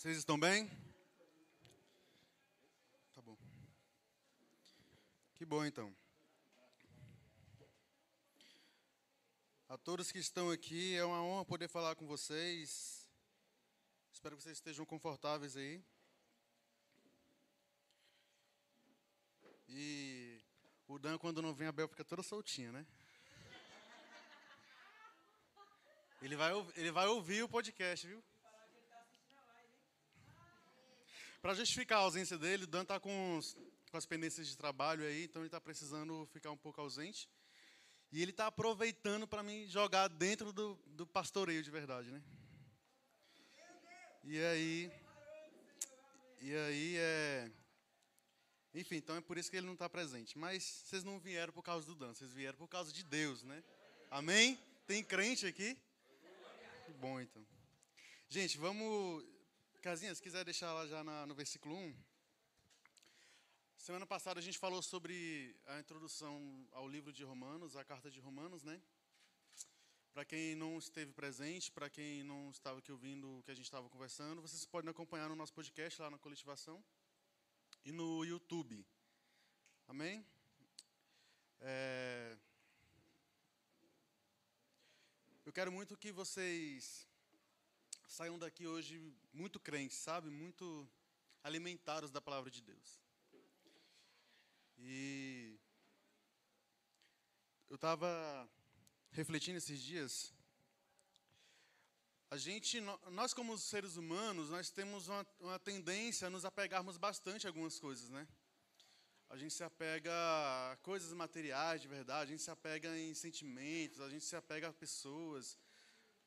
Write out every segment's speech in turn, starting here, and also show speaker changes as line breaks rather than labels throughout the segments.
Vocês estão bem? Tá bom. Que bom então. A todos que estão aqui, é uma honra poder falar com vocês. Espero que vocês estejam confortáveis aí. E o Dan, quando não vem, a Bel fica toda soltinha, né? Ele vai, ele vai ouvir o podcast, viu? Para justificar a ausência dele, Dan está com, com as pendências de trabalho aí, então ele está precisando ficar um pouco ausente. E ele está aproveitando para me jogar dentro do, do pastoreio de verdade, né? E aí. E aí é. Enfim, então é por isso que ele não está presente. Mas vocês não vieram por causa do Dan, vocês vieram por causa de Deus, né? Amém? Tem crente aqui? Que bom, então. Gente, vamos Casinha, se quiser deixar lá já na, no versículo 1. Semana passada a gente falou sobre a introdução ao livro de Romanos, a carta de Romanos, né? Para quem não esteve presente, para quem não estava aqui ouvindo o que a gente estava conversando, vocês podem acompanhar no nosso podcast lá na coletivação e no YouTube. Amém? É... Eu quero muito que vocês saiam daqui hoje muito crentes, sabe? Muito alimentados da palavra de Deus. E eu estava refletindo esses dias. A gente, nós como seres humanos, nós temos uma, uma tendência a nos apegarmos bastante a algumas coisas, né? A gente se apega a coisas materiais de verdade, a gente se apega em sentimentos, a gente se apega a pessoas,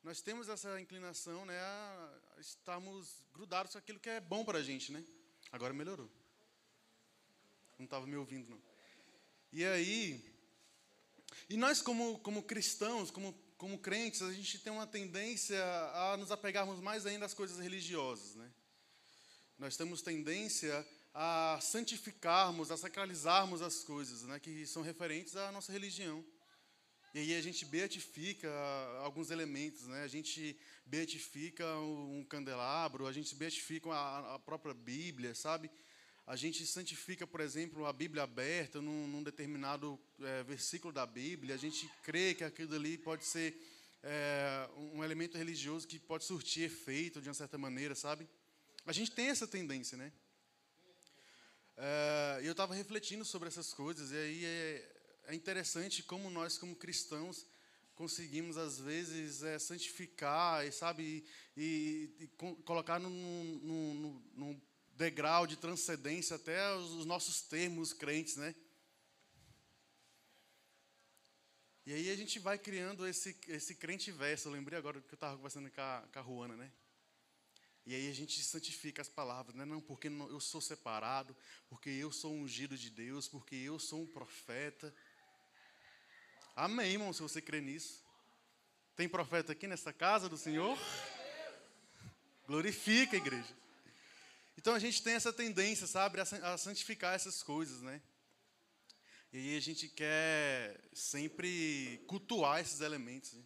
nós temos essa inclinação né, a estarmos grudados com aquilo que é bom para a gente. Né? Agora melhorou. Não estava me ouvindo, não. E aí, e nós como, como cristãos, como, como crentes, a gente tem uma tendência a nos apegarmos mais ainda às coisas religiosas. Né? Nós temos tendência a santificarmos, a sacralizarmos as coisas né, que são referentes à nossa religião. E aí a gente beatifica alguns elementos, né? A gente beatifica um candelabro, a gente beatifica a, própria Bíblia, sabe? A gente santifica, por exemplo, a Bíblia aberta num, num determinado é, versículo da Bíblia. A gente crê que aquilo ali pode ser é, um elemento religioso que pode surtir efeito de uma certa maneira, sabe? A gente tem essa tendência, né? É, eu estava refletindo sobre essas coisas e aí é, interessante como nós, como cristãos, conseguimos às vezes é, santificar, e, sabe, e, e, e colocar num, degrau de transcendência até os nossos termos crentes, né? E aí a gente vai criando esse, esse crente verso. Eu lembrei agora que eu estava conversando com a, com a Ruana, né? E aí a gente santifica as palavras, né? Não, porque eu sou separado, porque eu sou ungido de Deus, porque eu sou um profeta. Amém, irmão, se você crê nisso. Tem profeta aqui nessa casa do Senhor? Glorifica igreja. Então a gente tem essa tendência, sabe, a santificar essas coisas, né? E aí a gente quer sempre cultuar esses elementos. Né?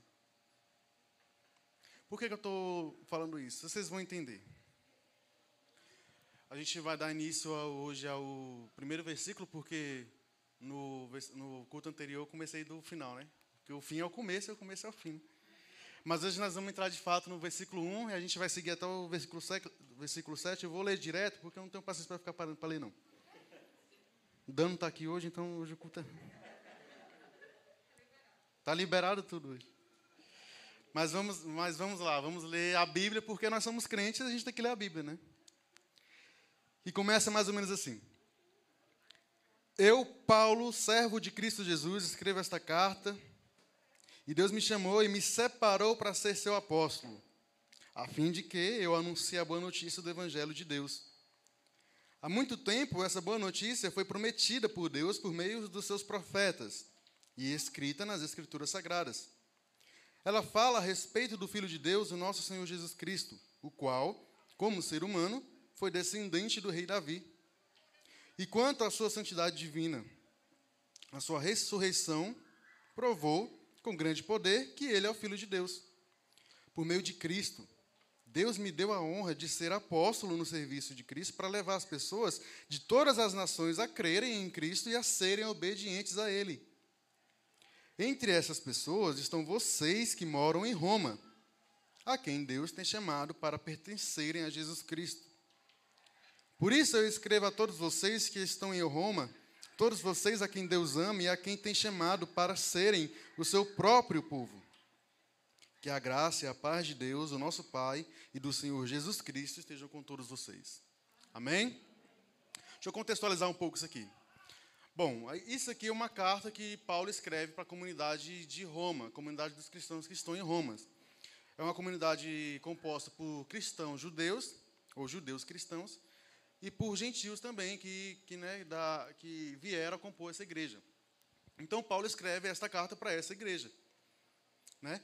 Por que, que eu estou falando isso? Vocês vão entender. A gente vai dar início hoje ao primeiro versículo, porque no, no culto anterior eu comecei do final, né? Porque o fim é o começo e o começo é o fim. Mas hoje nós vamos entrar de fato no versículo 1 e a gente vai seguir até o versículo 7. Versículo 7 eu vou ler direto, porque eu não tenho paciência para ficar parando para ler, não. O Dano está aqui hoje, então hoje o culto é... Está liberado tudo hoje. Mas vamos, mas vamos lá, vamos ler a Bíblia, porque nós somos crentes a gente tem que ler a Bíblia, né? E começa mais ou menos assim. Eu, Paulo, servo de Cristo Jesus, escrevo esta carta. E Deus me chamou e me separou para ser seu apóstolo, a fim de que eu anuncie a boa notícia do Evangelho de Deus. Há muito tempo, essa boa notícia foi prometida por Deus por meio dos seus profetas e escrita nas Escrituras Sagradas. Ela fala a respeito do Filho de Deus, o nosso Senhor Jesus Cristo, o qual, como ser humano, foi descendente do rei Davi e quanto à sua santidade divina, a sua ressurreição provou com grande poder que ele é o Filho de Deus. Por meio de Cristo, Deus me deu a honra de ser apóstolo no serviço de Cristo para levar as pessoas de todas as nações a crerem em Cristo e a serem obedientes a Ele. Entre essas pessoas estão vocês que moram em Roma, a quem Deus tem chamado para pertencerem a Jesus Cristo. Por isso eu escrevo a todos vocês que estão em Roma, todos vocês a quem Deus ama e a quem tem chamado para serem o seu próprio povo. Que a graça e a paz de Deus, o nosso Pai e do Senhor Jesus Cristo estejam com todos vocês. Amém? Deixa eu contextualizar um pouco isso aqui. Bom, isso aqui é uma carta que Paulo escreve para a comunidade de Roma, a comunidade dos cristãos que estão em Roma. É uma comunidade composta por cristãos judeus, ou judeus cristãos, e por gentios também, que, que, né, da, que vieram a compor essa igreja. Então, Paulo escreve esta carta para essa igreja. Né?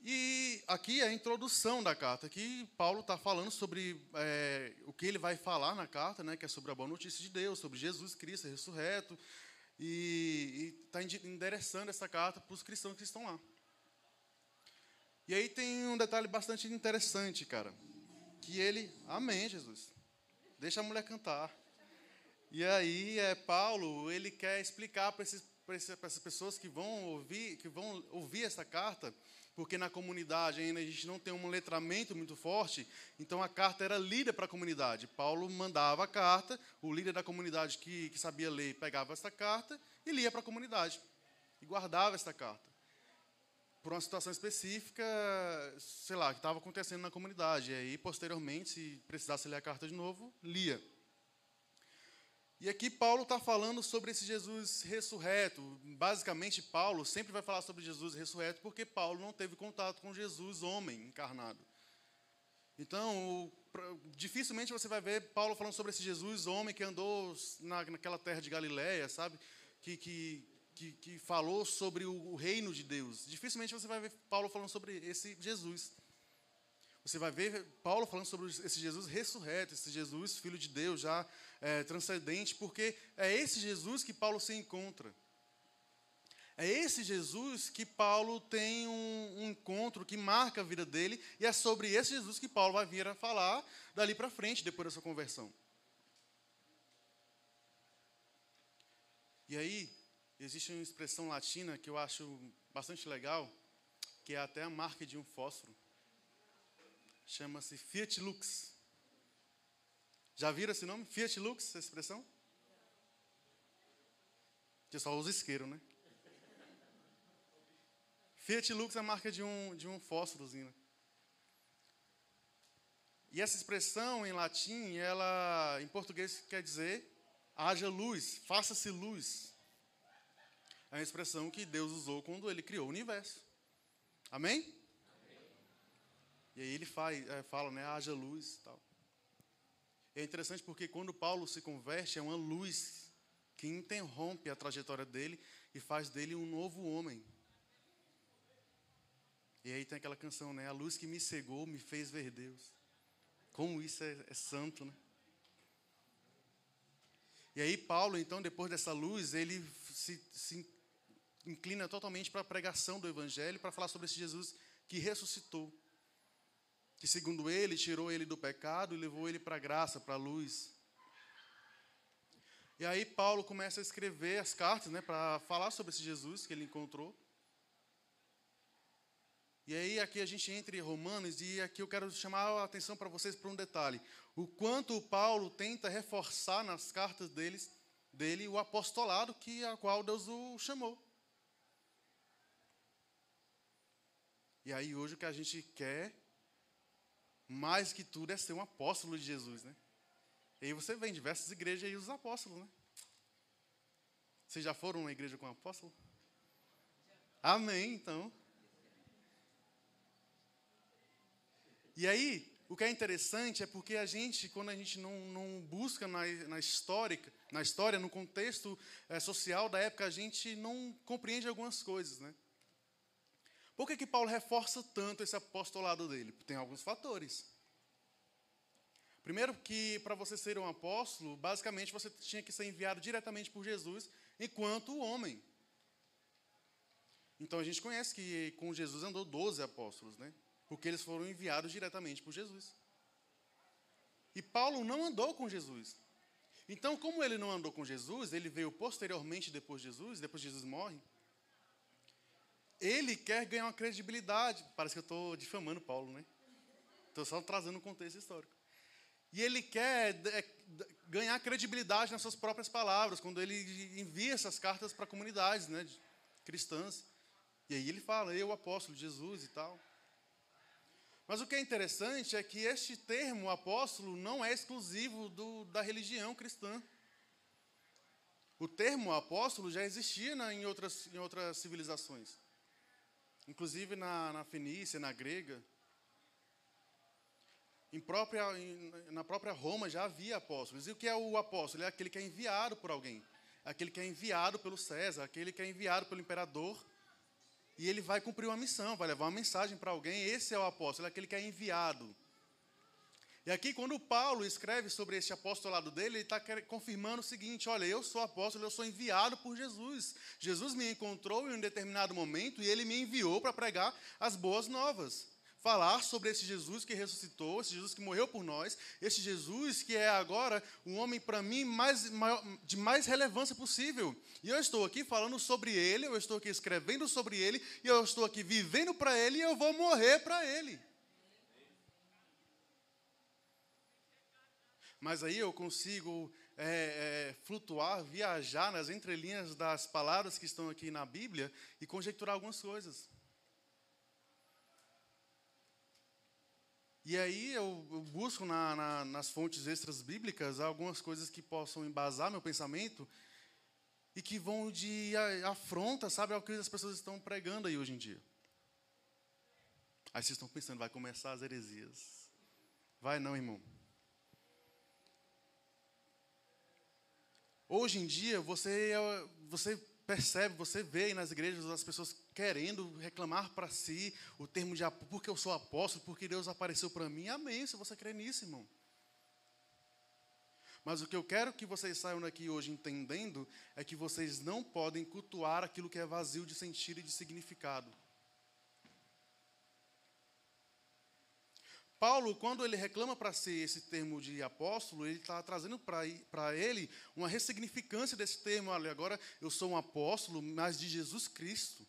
E aqui é a introdução da carta. Aqui Paulo está falando sobre é, o que ele vai falar na carta, né, que é sobre a boa notícia de Deus, sobre Jesus Cristo ressurreto, e está endereçando essa carta para os cristãos que estão lá. E aí tem um detalhe bastante interessante, cara, que ele, amém, Jesus, deixa a mulher cantar. E aí é Paulo, ele quer explicar para essas pessoas que vão ouvir, que vão ouvir essa carta porque na comunidade ainda a gente não tem um letramento muito forte, então a carta era lida para a comunidade. Paulo mandava a carta, o líder da comunidade que, que sabia ler pegava essa carta e lia para a comunidade, e guardava essa carta. Por uma situação específica, sei lá, que estava acontecendo na comunidade. E aí, posteriormente, se precisasse ler a carta de novo, lia. E aqui Paulo está falando sobre esse Jesus ressurreto. Basicamente, Paulo sempre vai falar sobre Jesus ressurreto porque Paulo não teve contato com Jesus, homem encarnado. Então, dificilmente você vai ver Paulo falando sobre esse Jesus, homem que andou na, naquela terra de Galiléia, sabe? Que, que, que, que falou sobre o, o reino de Deus. Dificilmente você vai ver Paulo falando sobre esse Jesus. Você vai ver Paulo falando sobre esse Jesus ressurreto, esse Jesus, filho de Deus, já é, transcendente, porque é esse Jesus que Paulo se encontra. É esse Jesus que Paulo tem um, um, encontro que marca a vida dele, e é sobre esse Jesus que Paulo vai vir a falar dali para frente, depois da sua conversão. E aí, existe uma expressão latina que eu acho bastante legal, que é até a marca de um fósforo chama-se Fiat Lux. Já viram esse nome? Fiat Lux, essa expressão? Que só usa isqueiro, né? Fiat Lux é a marca de um, de um fósforozinho. Né? E essa expressão em latim, ela em português quer dizer haja luz, faça-se luz. É uma expressão que Deus usou quando ele criou o universo. Amém? E aí ele faz, é, fala, né, haja luz tal. É interessante porque quando Paulo se converte, é uma luz que interrompe a trajetória dele e faz dele um novo homem. E aí tem aquela canção, né? A luz que me cegou me fez ver Deus. Como isso é, é santo, né? E aí Paulo, então, depois dessa luz, ele se, se inclina totalmente para a pregação do Evangelho, para falar sobre esse Jesus que ressuscitou que, segundo ele, tirou ele do pecado e levou ele para a graça, para a luz. E aí Paulo começa a escrever as cartas, né, para falar sobre esse Jesus que ele encontrou. E aí aqui a gente entra em Romanos e aqui eu quero chamar a atenção para vocês para um detalhe. O quanto Paulo tenta reforçar nas cartas deles, dele o apostolado que a qual Deus o chamou. E aí hoje o que a gente quer mais que tudo é ser um apóstolo de Jesus, né? E aí você vê em diversas igrejas aí os apóstolos, né? Vocês já foram uma igreja com um apóstolo? Amém, então. E aí, o que é interessante é porque a gente, quando a gente não, não busca na, na, história, na história, no contexto é, social da época, a gente não compreende algumas coisas, né? Por que, que Paulo reforça tanto esse apostolado dele? Tem alguns fatores. Primeiro, que para você ser um apóstolo, basicamente você tinha que ser enviado diretamente por Jesus enquanto homem. Então a gente conhece que com Jesus andou 12 apóstolos, né? Porque eles foram enviados diretamente por Jesus. E Paulo não andou com Jesus. Então, como ele não andou com Jesus, ele veio posteriormente depois de Jesus, depois de Jesus morre. Ele quer ganhar uma credibilidade. Parece que eu estou difamando Paulo, né? Estou só trazendo um contexto histórico. E ele quer é, ganhar credibilidade nas suas próprias palavras, quando ele envia essas cartas para comunidades né, cristãs. E aí ele fala, eu, apóstolo Jesus e tal. Mas o que é interessante é que este termo apóstolo não é exclusivo do, da religião cristã. O termo apóstolo já existia em, outras, em outras civilizações. Inclusive na, na Fenícia, na grega. Em própria, em, na própria Roma já havia apóstolos. E o que é o apóstolo? É aquele que é enviado por alguém. É aquele que é enviado pelo César, aquele que é enviado pelo imperador e ele vai cumprir uma missão, vai levar uma mensagem para alguém. Esse é o apóstolo, é aquele que é enviado. E aqui, quando Paulo escreve sobre esse apostolado dele, ele está confirmando o seguinte: olha, eu sou apóstolo, eu sou enviado por Jesus. Jesus me encontrou em um determinado momento e ele me enviou para pregar as boas novas falar sobre esse Jesus que ressuscitou, esse Jesus que morreu por nós, esse Jesus que é agora um homem para mim mais, maior, de mais relevância possível. E eu estou aqui falando sobre ele, eu estou aqui escrevendo sobre ele, e eu estou aqui vivendo para ele, e eu vou morrer para ele. Mas aí eu consigo é, é, flutuar, viajar nas entrelinhas das palavras que estão aqui na Bíblia e conjecturar algumas coisas. E aí eu, eu busco na, na, nas fontes extras bíblicas algumas coisas que possam embasar meu pensamento e que vão de afronta, sabe, ao que as pessoas estão pregando aí hoje em dia. Aí vocês estão pensando, vai começar as heresias. Vai não, irmão. Hoje em dia, você, é, você percebe, você vê nas igrejas as pessoas querendo reclamar para si o termo de porque eu sou apóstolo, porque Deus apareceu para mim. Amém, se você crê nisso, irmão. Mas o que eu quero que vocês saiam daqui hoje entendendo é que vocês não podem cultuar aquilo que é vazio de sentido e de significado. Paulo, quando ele reclama para si esse termo de apóstolo, ele está trazendo para ele uma ressignificância desse termo. Olha, agora eu sou um apóstolo, mas de Jesus Cristo.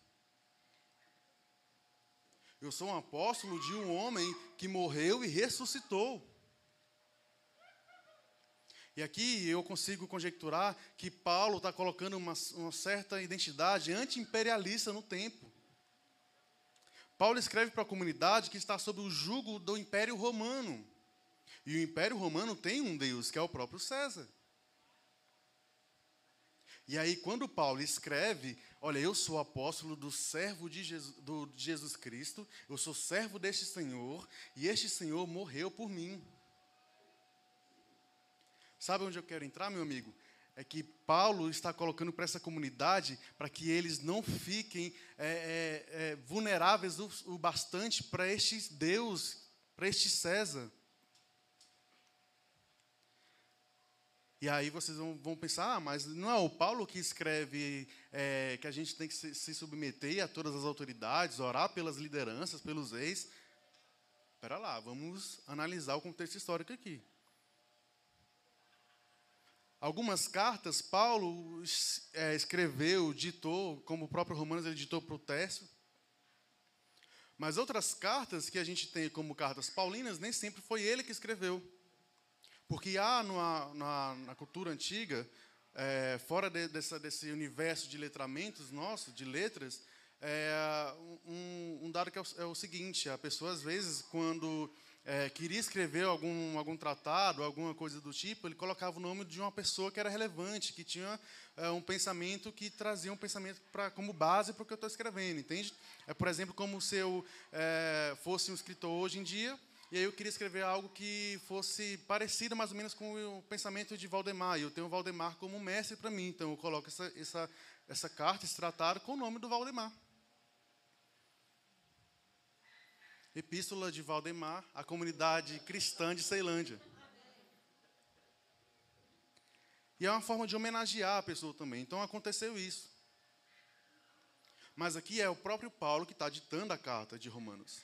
Eu sou um apóstolo de um homem que morreu e ressuscitou. E aqui eu consigo conjecturar que Paulo está colocando uma, uma certa identidade anti-imperialista no tempo. Paulo escreve para a comunidade que está sob o jugo do Império Romano. E o Império Romano tem um Deus, que é o próprio César. E aí, quando Paulo escreve, olha, eu sou apóstolo do servo de Jesus, do, Jesus Cristo, eu sou servo deste Senhor, e este Senhor morreu por mim. Sabe onde eu quero entrar, meu amigo? É que Paulo está colocando para essa comunidade para que eles não fiquem é, é, é, vulneráveis o, o bastante para este Deus, para este César. E aí vocês vão, vão, pensar, ah, mas não é o Paulo que escreve é, que a gente tem que se, se, submeter a todas as autoridades, orar pelas lideranças, pelos reis. Espera lá, vamos analisar o contexto histórico aqui. Algumas cartas Paulo é, escreveu, ditou, como o próprio Romanos ele ditou para o Tércio. Mas outras cartas que a gente tem como cartas paulinas, nem sempre foi ele que escreveu. Porque há numa, na, na cultura antiga, é, fora de, dessa, desse universo de letramentos nosso, de letras, é, um, um, dado que é o, é o seguinte: a pessoa, às vezes, quando é, queria escrever algum, algum tratado, alguma coisa do tipo, ele colocava o nome de uma pessoa que era relevante, que tinha é, um pensamento que trazia um pensamento pra, como base para o que eu estou escrevendo, entende? É, por exemplo, como se eu é, fosse um escritor hoje em dia, e aí eu queria escrever algo que fosse parecido mais ou menos com o pensamento de Valdemar, e eu tenho o Valdemar como mestre para mim, então eu coloco essa, essa, essa carta, esse tratado, com o nome do Valdemar. Epístola de Valdemar, a comunidade cristã de Ceilândia. E é uma forma de homenagear a pessoa também. Então aconteceu isso. Mas aqui é o próprio Paulo que está ditando a carta de Romanos.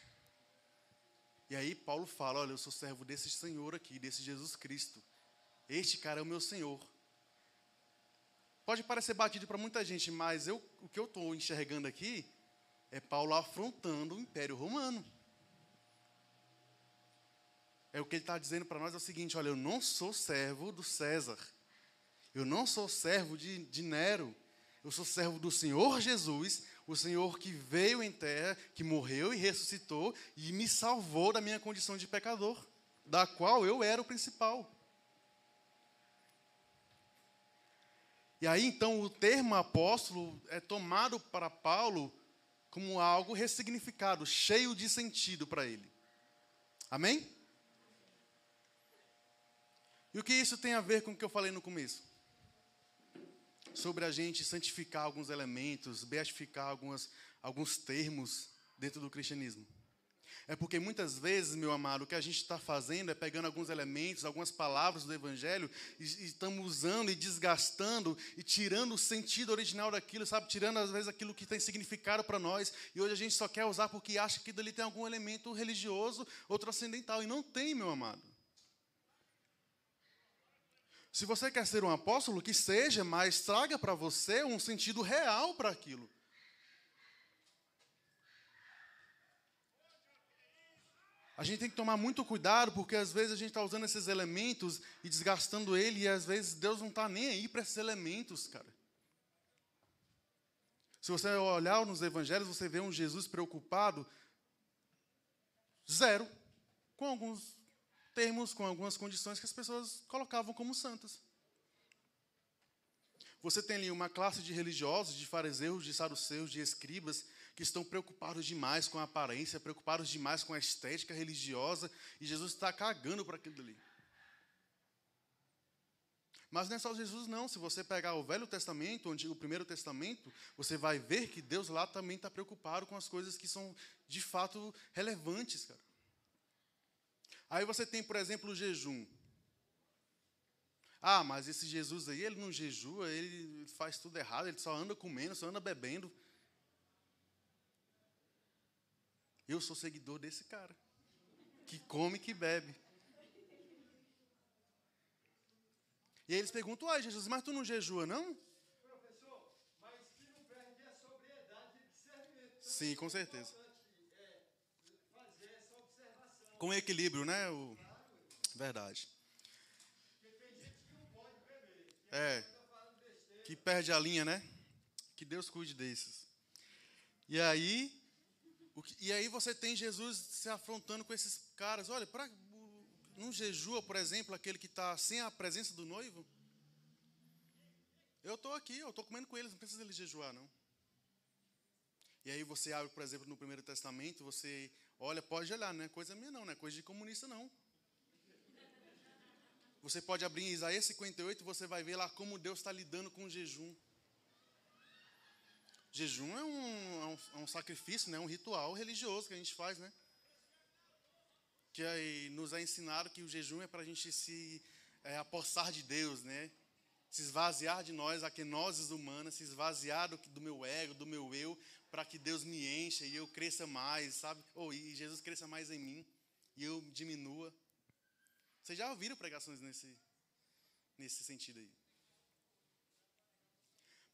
E aí Paulo fala: Olha, eu sou servo desse Senhor aqui, desse Jesus Cristo. Este cara é o meu Senhor. Pode parecer batido para muita gente, mas eu, o que eu estou enxergando aqui é Paulo afrontando o Império Romano. É o que ele está dizendo para nós é o seguinte: olha, eu não sou servo do César, eu não sou servo de, de Nero, eu sou servo do Senhor Jesus, o Senhor que veio em terra, que morreu e ressuscitou e me salvou da minha condição de pecador, da qual eu era o principal. E aí então o termo apóstolo é tomado para Paulo como algo ressignificado, cheio de sentido para ele. Amém? E o que isso tem a ver com o que eu falei no começo? Sobre a gente santificar alguns elementos, beatificar algumas, alguns termos dentro do cristianismo. É porque muitas vezes, meu amado, o que a gente está fazendo é pegando alguns elementos, algumas palavras do Evangelho, e, e estamos usando e desgastando e tirando o sentido original daquilo, sabe? Tirando, às vezes, aquilo que tem significado para nós. E hoje a gente só quer usar porque acha que dali tem algum elemento religioso ou transcendental. E não tem, meu amado. Se você quer ser um apóstolo, que seja, mas traga para você um sentido real para aquilo. A gente tem que tomar muito cuidado, porque às vezes a gente está usando esses elementos e desgastando ele, e às vezes Deus não está nem aí para esses elementos, cara. Se você olhar nos evangelhos, você vê um Jesus preocupado, zero, com alguns termos, com algumas condições que as pessoas colocavam como santas. Você tem ali uma classe de religiosos, de fariseus, de saduceus, de escribas, que estão preocupados demais com a aparência, preocupados demais com a estética religiosa, e Jesus está cagando para aquilo ali. Mas não é só Jesus, não. Se você pegar o Velho Testamento, o Antigo Primeiro Testamento, você vai ver que Deus lá também está preocupado com as coisas que são de fato relevantes, cara. Aí você tem, por exemplo, o jejum. Ah, mas esse Jesus aí, ele não jejua, ele faz tudo errado, ele só anda comendo, só anda bebendo. Eu sou seguidor desse cara, que come e que bebe. E aí eles perguntam, ai Jesus, mas tu não jejua, não?
Professor, mas que não perde a sobriedade de discernimento.
Sim, com certeza.
É fazer essa observação.
Com equilíbrio, né? O... Verdade. É, que perde a linha, né? Que Deus cuide desses. E aí, que- e aí você tem Jesus se afrontando com esses caras. Olha, pra, não jejua, por exemplo, aquele que está sem a presença do noivo? Eu estou aqui, eu estou comendo com eles, não precisa eles jejuar, não. E aí você abre, por exemplo, no Primeiro Testamento, você olha, pode olhar, não é coisa minha não, não é coisa de comunista não. Você pode abrir em Isaías 58 e você vai ver lá como Deus está lidando com o jejum. Jejum é um, é um, é um sacrifício, né? um ritual religioso que a gente faz, né? Que nos é ensinado que o jejum é para a gente se é, apossar de Deus, né? Se esvaziar de nós, a nozes humanas, se esvaziar do, do meu ego, do meu eu, para que Deus me encha e eu cresça mais, sabe? Ou e Jesus cresça mais em mim e eu diminua. Vocês já ouviram pregações nesse, nesse sentido aí?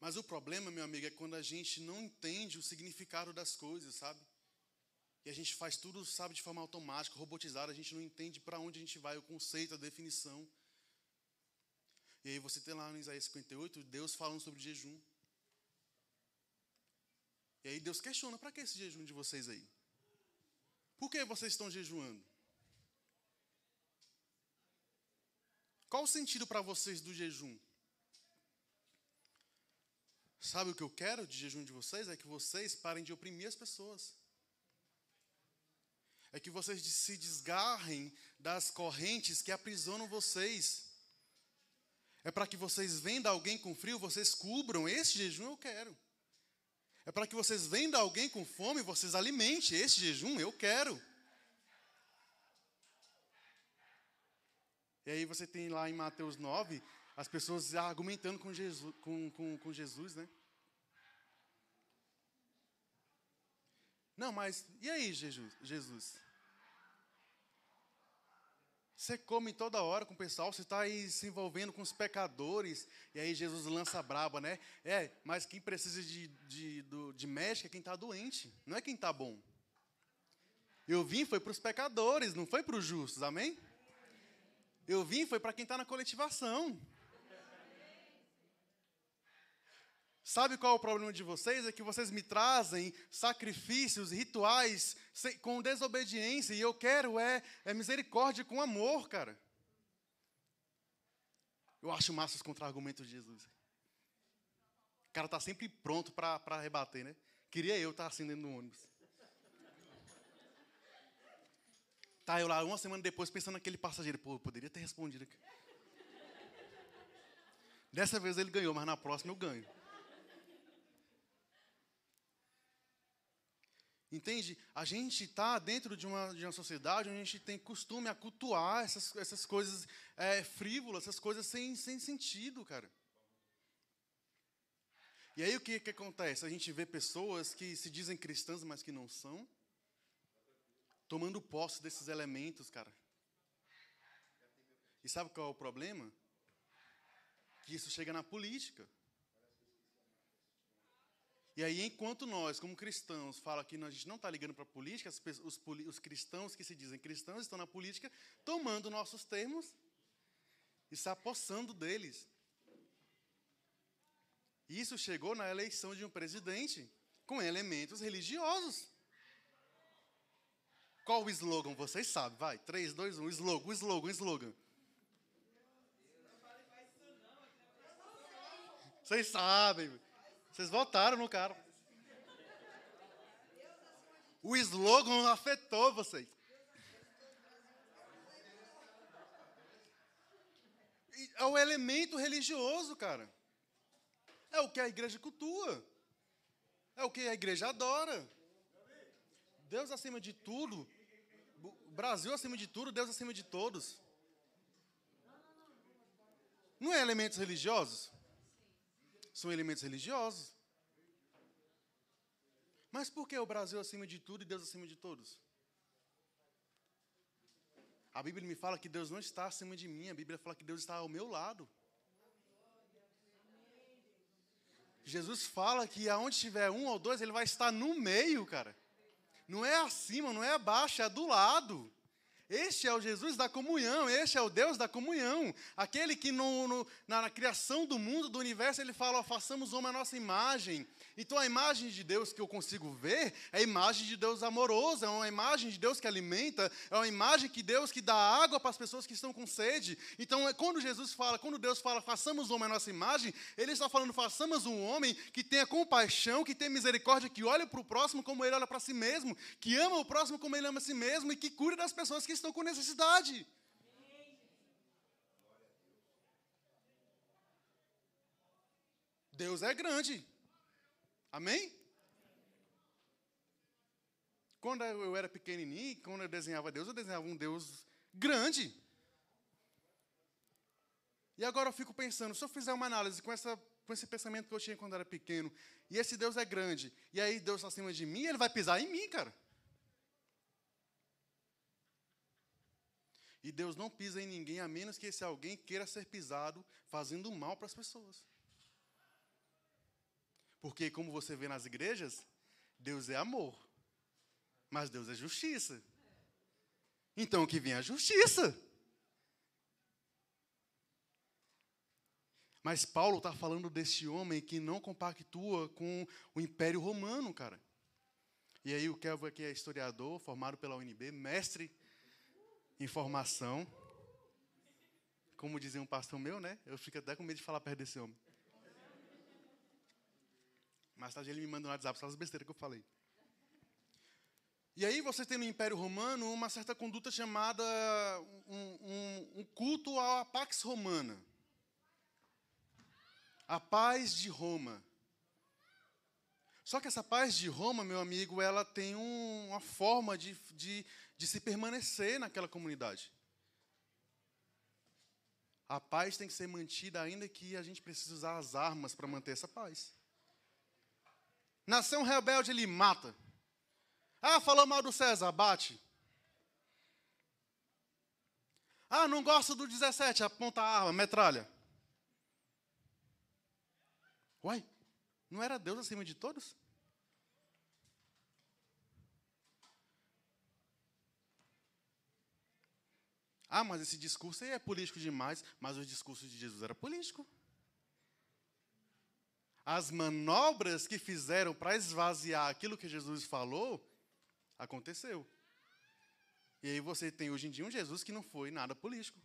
Mas o problema, meu amigo, é quando a gente não entende o significado das coisas, sabe? E a gente faz tudo, sabe, de forma automática, robotizada, a gente não entende para onde a gente vai, o conceito, a definição. E aí você tem lá no Isaías 58, Deus falando sobre jejum. E aí Deus questiona, para que esse jejum de vocês aí? Por que vocês estão jejuando? Qual o sentido para vocês do jejum? Sabe o que eu quero de jejum de vocês? É que vocês parem de oprimir as pessoas. É que vocês se desgarrem das correntes que aprisionam vocês. É para que vocês vendam alguém com frio, vocês cubram. Esse jejum eu quero. É para que vocês vendam alguém com fome, vocês alimentem. Esse jejum eu quero. E aí você tem lá em Mateus 9 as pessoas argumentando com Jesus, com, com, com Jesus, né? Não, mas e aí, Jesus? Jesus? Você come toda hora com o pessoal, você está aí se envolvendo com os pecadores, e aí Jesus lança braba, né? É, mas quem precisa de, de, de, de médico é quem está doente, não é quem está bom. Eu vim foi para os pecadores, não foi para os justos, amém? Eu vim foi para quem está na coletivação. Sabe qual é o problema de vocês? É que vocês me trazem sacrifícios, rituais com desobediência, e eu quero é, é misericórdia com amor, cara. Eu acho massa os contra-argumentos de Jesus. O cara está sempre pronto para rebater, né? Queria eu estar tá assim dentro do ônibus. Tá, eu lá uma semana depois pensando naquele passageiro, pô, eu poderia ter respondido aqui. Dessa vez ele ganhou, mas na próxima eu ganho. Entende? A gente está dentro de uma, de uma sociedade onde a gente tem costume a cultuar essas, essas coisas é, frívolas, essas coisas sem, sem sentido, cara. E aí o que, que acontece? A gente vê pessoas que se dizem cristãs, mas que não são, tomando posse desses elementos, cara. E sabe qual é o problema? Que isso chega na política. E aí, enquanto nós, como cristãos, fala que a gente não está ligando para a política, os, os, cristãos que se dizem cristãos estão na política tomando nossos termos e se apossando deles. Isso chegou na eleição de um presidente com elementos religiosos. Qual o slogan? Vocês sabem, vai. 3, 2, 1. Slogan, slogan, slogan. Vocês sabem. Vocês votaram no cara. O slogan afetou vocês. É o elemento religioso, cara. É o que a igreja cultua. É o que a igreja adora. Deus acima de tudo. Brasil acima de tudo, Deus acima de todos. Não é elementos religiosos? São elementos religiosos. Mas por que o Brasil acima de tudo e Deus acima de todos? A Bíblia me fala que Deus não está acima de mim, a Bíblia fala que Deus está ao meu lado. Jesus fala que aonde tiver um ou dois, ele vai estar no meio, cara. Não é acima, não é abaixo, é do lado. Este é o Jesus da comunhão, este é o Deus da comunhão. Aquele que no, no, na, na, criação do mundo, do universo, ele fala: ó, façamos uma nossa imagem. Então a imagem de Deus que eu consigo ver é a imagem de Deus amoroso, é uma imagem de Deus que alimenta, é uma imagem que Deus que dá água para as pessoas que estão com sede. Então, é quando Jesus fala, quando Deus fala, façamos uma nossa imagem, ele está falando, façamos um homem que tenha compaixão, que tenha misericórdia, que olhe para o próximo como ele olha para si mesmo, que ama o próximo como ele ama a si mesmo e que cure das pessoas que estão com necessidade. Deus é grande. Amém? Quando eu era pequenininho, quando eu desenhava Deus, eu desenhava um Deus grande. E agora eu fico pensando, se eu fizer uma análise com, essa, com esse pensamento que eu tinha quando eu era pequeno, e esse Deus é grande, e aí Deus está acima de mim, ele vai pisar em mim, cara. E Deus não pisa em ninguém, a menos que esse alguém queira ser pisado fazendo mal para as pessoas. Porque, como você vê nas igrejas, Deus é amor, mas Deus é justiça. Então, que vem a justiça. Mas Paulo está falando desse homem que não compactua com o Império Romano, cara. E aí o Kelvin aqui é historiador, formado pela UNB, mestre em formação. Como dizia um pastor meu, né? Eu fico até com medo de falar perto desse homem. Mais tarde ele me manda um WhatsApp, só as besteiras que eu falei. E aí você tem no Império Romano uma certa conduta chamada um, um, um culto à Pax Romana. A paz de Roma. Só que essa paz de Roma, meu amigo, ela tem um, uma forma de, de, de se permanecer naquela comunidade. A paz tem que ser mantida, ainda que a gente precise usar as armas para manter essa paz. Nação rebelde, ele mata. Ah, falou mal do César, bate. Ah, não gosto do 17, aponta a arma, metralha. Uai, não era Deus acima de todos? Ah, mas esse discurso aí é político demais, mas o discurso de Jesus era político. As manobras que fizeram para esvaziar aquilo que Jesus falou, aconteceu. E aí você tem hoje em dia um Jesus que não foi nada político.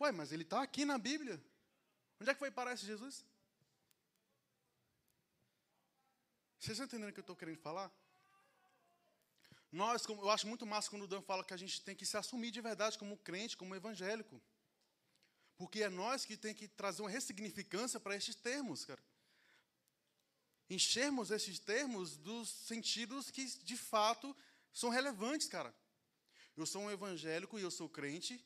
Ué, mas ele está aqui na Bíblia. Onde é que foi parar esse Jesus? Vocês estão entendendo o que eu estou querendo falar? Nós, eu acho muito massa quando o Dan fala que a gente tem que se assumir de verdade como crente, como evangélico. Porque é nós que tem que trazer uma ressignificância para estes termos, cara. Enchermos esses termos dos sentidos que, de fato, são relevantes, cara. Eu sou um evangélico e eu sou crente,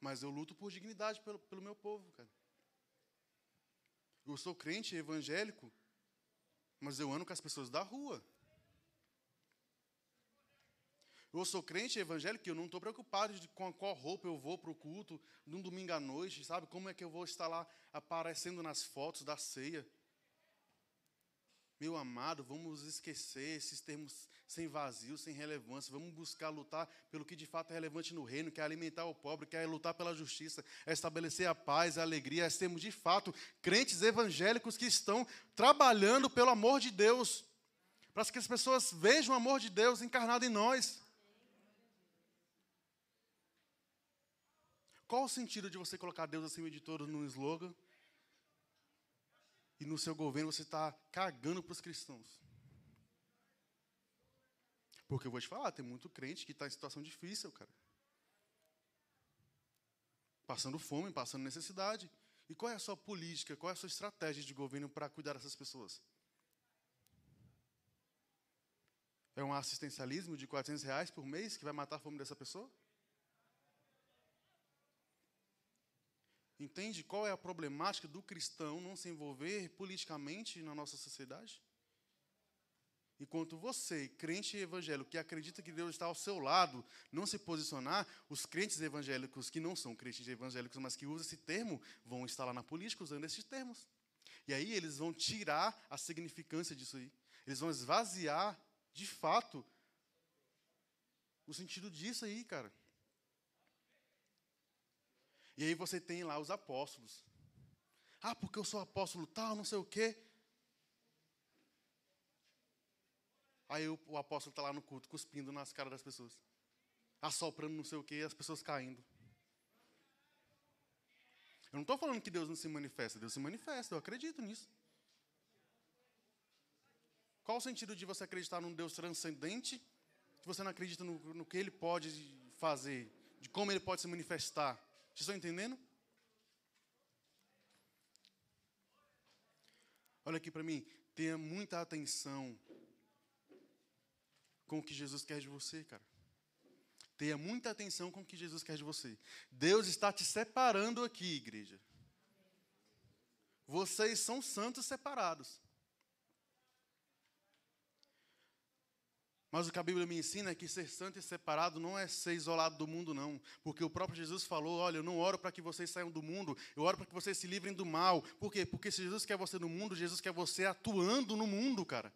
mas eu luto por dignidade pelo, pelo meu povo, cara. Eu sou crente evangélico, mas eu ando com as pessoas da rua. Eu sou crente evangélico eu não estou preocupado de com qual roupa eu vou para o culto num domingo à noite, sabe? Como é que eu vou estar lá aparecendo nas fotos da ceia? Meu amado, vamos esquecer esses termos sem vazio, sem relevância. Vamos buscar lutar pelo que de fato é relevante no reino, que é alimentar o pobre, que é lutar pela justiça, é estabelecer a paz, a alegria, é sermos de fato crentes evangélicos que estão trabalhando pelo amor de Deus, para que as pessoas vejam o amor de Deus encarnado em nós. Qual o sentido de você colocar Deus acima de todos num slogan e no seu governo você está cagando para os cristãos? Porque eu vou te falar, tem muito crente que está em situação difícil, cara. Passando fome, passando necessidade. E qual é a sua política, qual é a sua estratégia de governo para cuidar dessas pessoas? É um assistencialismo de 400 reais por mês que vai matar a fome dessa pessoa? Entende qual é a problemática do cristão não se envolver politicamente na nossa sociedade? Enquanto você, crente evangélico, que acredita que Deus está ao seu lado, não se posicionar, os crentes evangélicos que não são crentes evangélicos, mas que usam esse termo, vão estar lá na política usando esses termos. E aí eles vão tirar a significância disso aí. Eles vão esvaziar, de fato, o sentido disso aí, cara. E aí você tem lá os apóstolos. Ah, porque eu sou apóstolo tal, não sei o quê. Aí o, o apóstolo está lá no culto, cuspindo nas caras das pessoas. Assoprando não sei o quê, e as pessoas caindo. Eu não estou falando que Deus não se manifesta, Deus se manifesta, eu acredito nisso. Qual o sentido de você acreditar num Deus transcendente, se você não acredita no, no que Ele pode fazer, de como Ele pode se manifestar? Vocês estão entendendo? Olha aqui para mim, tenha muita atenção com o que Jesus quer de você, cara. Tenha muita atenção com o que Jesus quer de você. Deus está te separando aqui, igreja. Vocês são santos separados. Mas o que a Bíblia me ensina é que ser santo e separado não é ser isolado do mundo, não. Porque o próprio Jesus falou: olha, eu não oro para que vocês saiam do mundo, eu oro para que vocês se livrem do mal. Por quê? Porque se Jesus quer você no mundo, Jesus quer você atuando no mundo, cara.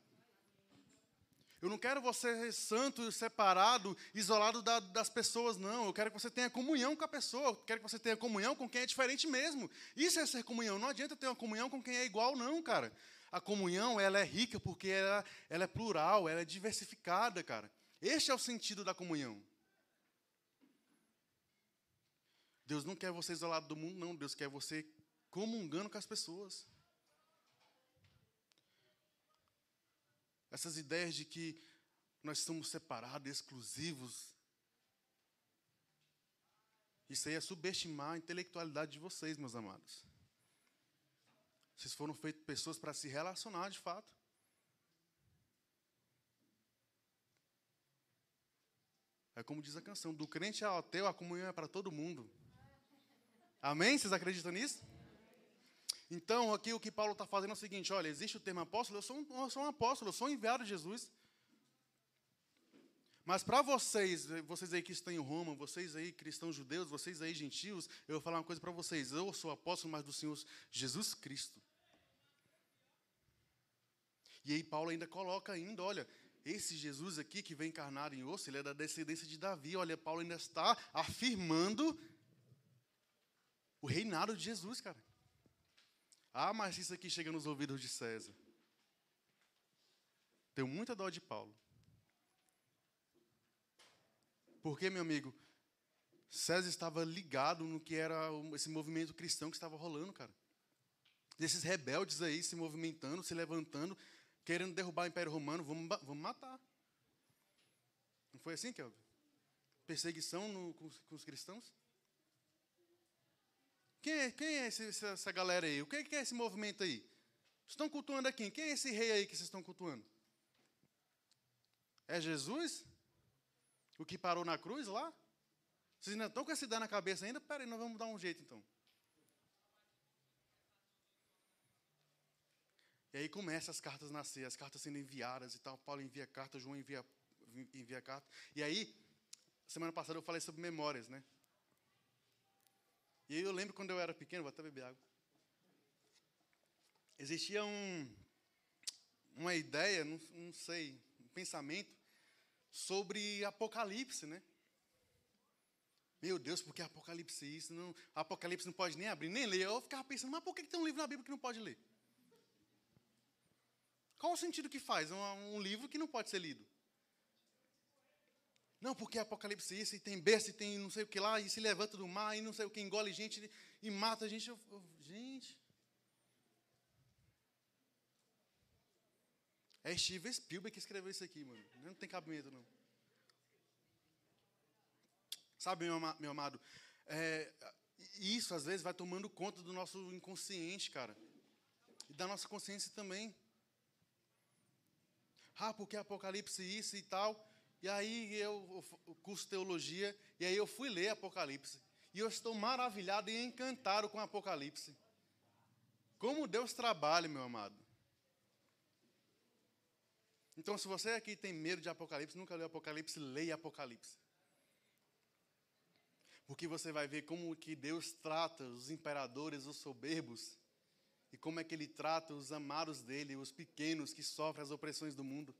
Eu não quero você santo, separado, isolado da, das pessoas, não. Eu quero que você tenha comunhão com a pessoa. Eu quero que você tenha comunhão com quem é diferente mesmo. Isso é ser comunhão. Não adianta ter uma comunhão com quem é igual, não, cara a comunhão ela é rica porque ela, ela é plural, ela é diversificada, cara. Este é o sentido da comunhão. Deus não quer você isolado do mundo, não. Deus quer você comungando com as pessoas. Essas ideias de que nós somos separados, exclusivos. Isso aí é subestimar a intelectualidade de vocês, meus amados. Vocês foram feitos pessoas para se relacionar de fato. É como diz a canção: do crente ao ateu, a comunhão é para todo mundo. Amém? Vocês acreditam nisso? Então, aqui o que Paulo está fazendo é o seguinte: olha, existe o termo apóstolo, eu sou, um, eu sou um apóstolo, eu sou um enviado de Jesus. Mas para vocês, vocês aí que estão em Roma, vocês aí cristãos judeus, vocês aí gentios, eu vou falar uma coisa para vocês. Eu sou apóstolo, mas do Senhor Jesus Cristo. E aí Paulo ainda coloca ainda, olha, esse Jesus aqui que vem encarnado em osso, ele é da descendência de Davi. Olha, Paulo ainda está afirmando o reinado de Jesus, cara. Ah, mas isso aqui chega nos ouvidos de César. Tenho muita dó de Paulo. Porque, meu amigo, César estava ligado no que era esse movimento cristão que estava rolando, cara. Desses rebeldes aí se movimentando, se levantando, querendo derrubar o Império Romano, vamos, vamos matar. Não foi assim, Kelvin? Perseguição no, com, com, os cristãos? Quem é, quem é esse, essa, galera aí? O que é, que é esse movimento aí? Estão cultuando aqui. Quem é esse rei aí que vocês estão cultuando? É Jesus? O que parou na cruz lá? Vocês ainda estão com essa ideia na cabeça ainda? Peraí, nós vamos dar um jeito então. E aí começam as cartas a nascer, as cartas sendo enviadas e tal. Paulo envia carta, João envia, envia carta. E aí, semana passada eu falei sobre memórias, né? E aí eu lembro quando eu era pequeno, vou até beber água. Existia um, uma ideia, não, não sei, um pensamento, sobre Apocalipse, né? Meu Deus, porque Apocalipse isso? Não, Apocalipse não pode nem abrir, nem ler. Eu ficava pensando, mas por que tem um livro na Bíblia que não pode ler? Qual o sentido que faz um, um livro que não pode ser lido? Não, porque Apocalipse isso, e tem besta, e tem não sei o que lá, e se levanta do mar, e não sei o que, engole gente e mata a gente. Eu, eu, gente. É Steven Spielberg que escreveu isso aqui, mano. Não tem cabimento, não. Sabe, meu, meu amado, é, isso às vezes vai tomando conta do nosso inconsciente, cara. E da nossa consciência também. Ah, porque Apocalipse isso e tal. E aí eu, curso teologia, e aí eu fui ler Apocalipse. E eu estou maravilhado e encantado com Apocalipse. Como Deus trabalha, meu amado. Então, se você aqui tem medo de Apocalipse, nunca leu Apocalipse, leia Apocalipse. Porque você vai ver como que Deus trata os imperadores, os soberbos, e como é que ele trata os amados dele, os pequenos que sofrem as opressões do mundo.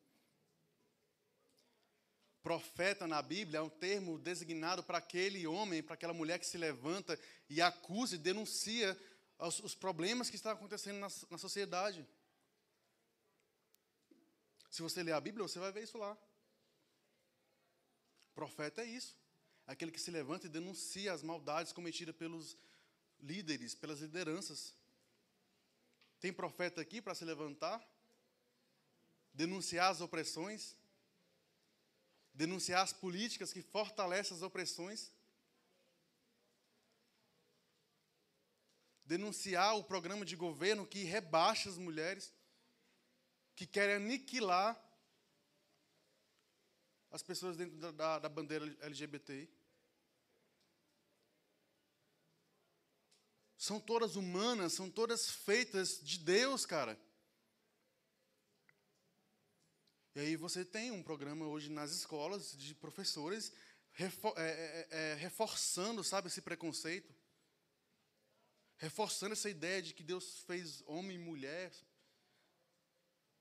Profeta na Bíblia é um termo designado para aquele homem, para aquela mulher que se levanta e acusa e denuncia os, os problemas que estão acontecendo na, na sociedade. Se você ler a Bíblia, você vai ver isso lá. Profeta é isso. Aquele que se levanta e denuncia as maldades cometidas pelos líderes, pelas lideranças. Tem profeta aqui para se levantar, denunciar as opressões, denunciar as políticas que fortalecem as opressões, denunciar o programa de governo que rebaixa as mulheres que querem aniquilar as pessoas dentro da, da, da bandeira LGBTI. São todas humanas, são todas feitas de Deus, cara. E aí você tem um programa hoje nas escolas de professores refor é, é, é, reforçando, sabe, esse preconceito. Reforçando essa ideia de que Deus fez homem e mulher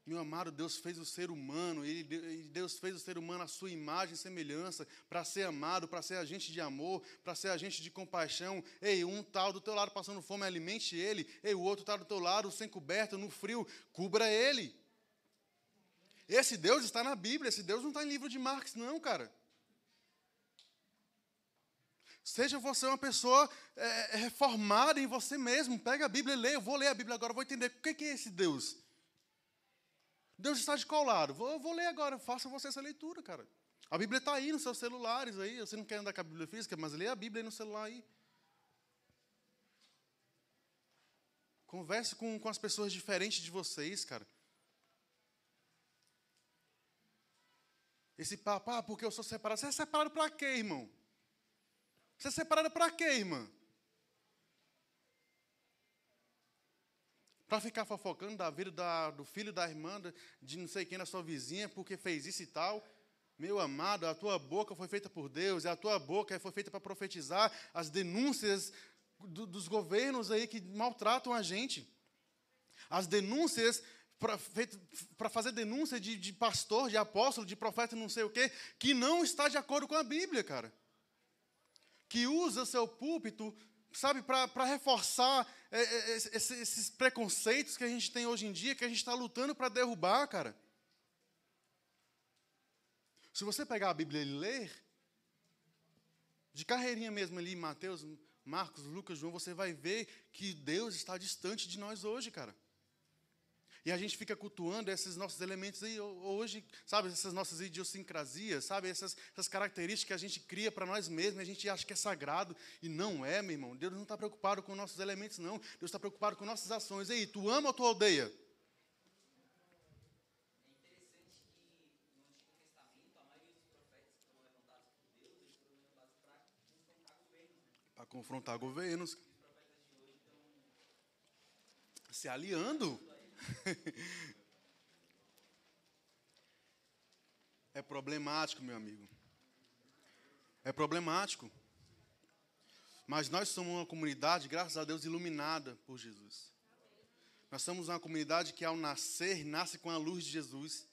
meu amado, Deus fez o ser humano, e Deus fez o ser humano à sua imagem e semelhança, para ser amado, para ser agente de amor, para ser agente de compaixão. Ei, um tal do teu lado passando fome, alimente ele. Ei, o outro tal do teu lado, sem coberta, no frio, cubra ele. Esse Deus está na Bíblia, esse Deus não está em livro de Marx, não, cara. Seja você uma pessoa é, reformada em você mesmo. Pega a Bíblia e lê. Eu vou ler a Bíblia agora, vou entender o que é esse Deus. Deus está de qual lado? Vou, vou ler agora, faça você essa leitura, cara. A Bíblia está aí nos seus celulares aí. Você não quer andar com a Bíblia física, mas lê a Bíblia aí no celular aí. Converse com, com as pessoas diferentes de vocês, cara. Esse papo, ah, porque eu sou separado. Você é separado para quê, irmão? Você é separado para quê, irmã? Para ficar fofocando da vida da, do filho da irmã, de não sei quem, da sua vizinha, porque fez isso e tal. Meu amado, a tua boca foi feita por Deus, e a tua boca foi feita para profetizar as denúncias do, dos governos aí que maltratam a gente. As denúncias para fazer denúncia de, de pastor, de apóstolo, de profeta, não sei o quê, que não está de acordo com a Bíblia, cara. Que usa seu púlpito, sabe, para reforçar é, é, esses, esses preconceitos que a gente tem hoje em dia, que a gente está lutando para derrubar, cara. Se você pegar a Bíblia e ler, de carreirinha mesmo ali, Mateus, Marcos, Lucas, João, você vai ver que Deus está distante de nós hoje, cara. E a gente fica cultuando esses nossos elementos aí hoje, sabe, essas nossas idiosincrasias, sabe, essas, essas características que a gente cria para nós mesmos, a gente acha que é sagrado, e não é, meu irmão. Deus não está preocupado com nossos elementos, não. Deus está preocupado com nossas ações. E aí, tu ama ou tu odeia? Para confrontar governos. Se aliando. é problemático, meu amigo. É problemático. Mas nós somos uma comunidade, graças a Deus, iluminada por Jesus. Nós somos uma comunidade que, ao nascer, nasce com a luz de Jesus.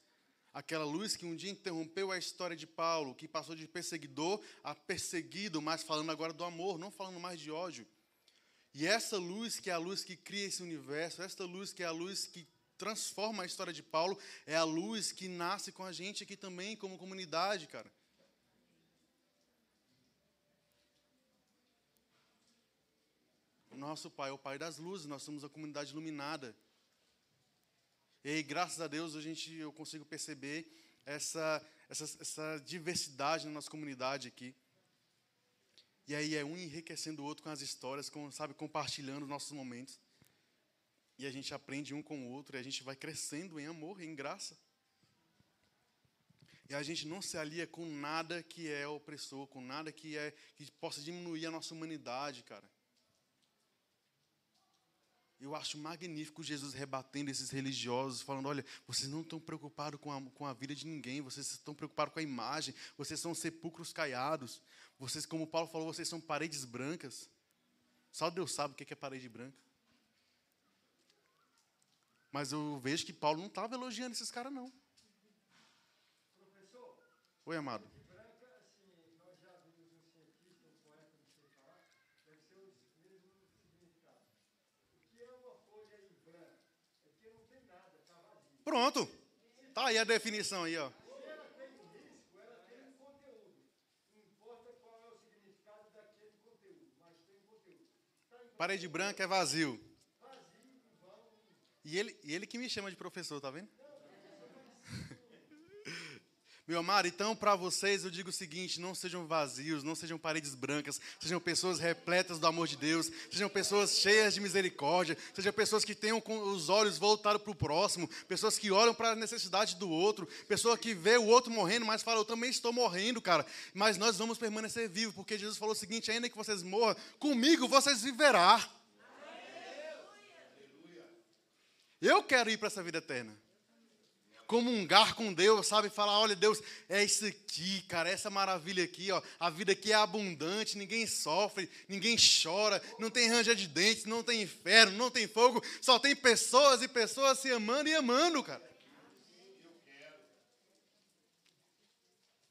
Aquela luz que um dia interrompeu a história de Paulo, que passou de perseguidor a perseguido, mas falando agora do amor, não falando mais de ódio. E essa luz, que é a luz que cria esse universo, esta luz que é a luz que transforma a história de Paulo, é a luz que nasce com a gente aqui também, como comunidade, cara. O nosso Pai é o Pai das luzes, nós somos a comunidade iluminada. E aí, graças a Deus, a gente, eu consigo perceber essa, essa, essa diversidade na nossa comunidade aqui. E aí é um enriquecendo o outro com as histórias, com, sabe, compartilhando os nossos momentos. E a gente aprende um com o outro, e a gente vai crescendo em amor, em graça. E a gente não se alia com nada que é opressor, com nada que é que possa diminuir a nossa humanidade, cara. Eu acho magnífico Jesus rebatendo esses religiosos, falando: olha, vocês não estão preocupados com a, com a vida de ninguém, vocês estão preocupados com a imagem, vocês são sepulcros caiados, vocês, como Paulo falou, vocês são paredes brancas. Só Deus sabe o que é parede branca. Mas eu vejo que Paulo não estava elogiando esses caras, não.
Professor,
Oi, amado.
branca, assim, nós já vimos um cientista, um poeta, não sei falar, deve ser o mesmo significado. O que é uma folha em branco? É que não tem nada, está vazio.
Pronto. Tá aí a definição aí, ó.
Se ela tem risco, ela tem um conteúdo. Não importa qual é o significado daquele conteúdo, mas tem conteúdo. Está em
Parede branca é vazio. E ele, e ele que me chama de professor, tá vendo? Meu amado, então para vocês eu digo o seguinte: não sejam vazios, não sejam paredes brancas, sejam pessoas repletas do amor de Deus, sejam pessoas cheias de misericórdia, sejam pessoas que tenham os olhos voltados para o próximo, pessoas que olham para a necessidade do outro, pessoa que vê o outro morrendo, mas fala: Eu também estou morrendo, cara, mas nós vamos permanecer vivos, porque Jesus falou o seguinte: ainda que vocês morram, comigo vocês viverão. Eu quero ir para essa vida eterna. Comungar com Deus, sabe? Falar, olha, Deus, é isso aqui, cara, essa maravilha aqui, ó. A vida aqui é abundante, ninguém sofre, ninguém chora, não tem ranger de dentes, não tem inferno, não tem fogo, só tem pessoas e pessoas se amando e amando, cara.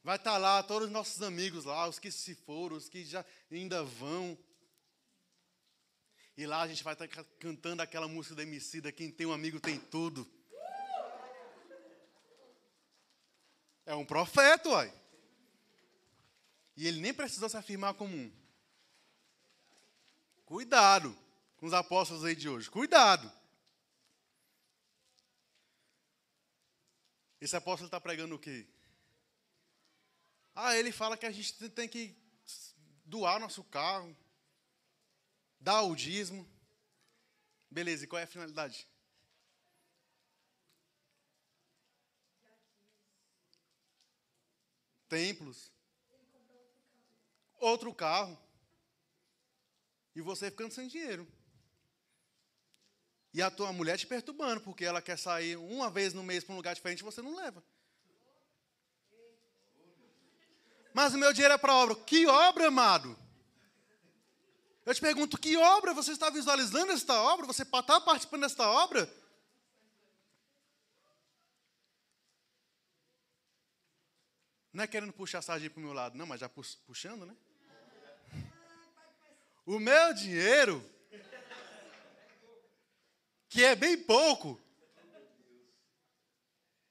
Vai estar lá todos os nossos amigos lá, os que se foram, os que já ainda vão. E lá a gente vai estar cantando aquela música da Emicida, quem tem um amigo tem tudo. É um profeta, uai. E ele nem precisou se afirmar como um. Cuidado com os apóstolos aí de hoje. Cuidado. Esse apóstolo está pregando o quê? Ah, ele fala que a gente tem que doar nosso carro, dar o dízimo. Beleza, e qual é a finalidade? Templos. Outro carro. E você ficando sem dinheiro. E a tua mulher te perturbando, porque ela quer sair uma vez no mês para um lugar diferente e você não leva. Mas o meu dinheiro é para obra. Que obra, amado? Eu te pergunto, que obra você está visualizando esta obra? Você está participando desta obra? Não é querendo puxar a sardinha para o meu lado, não, mas já puxando, né? O meu dinheiro, que é bem pouco,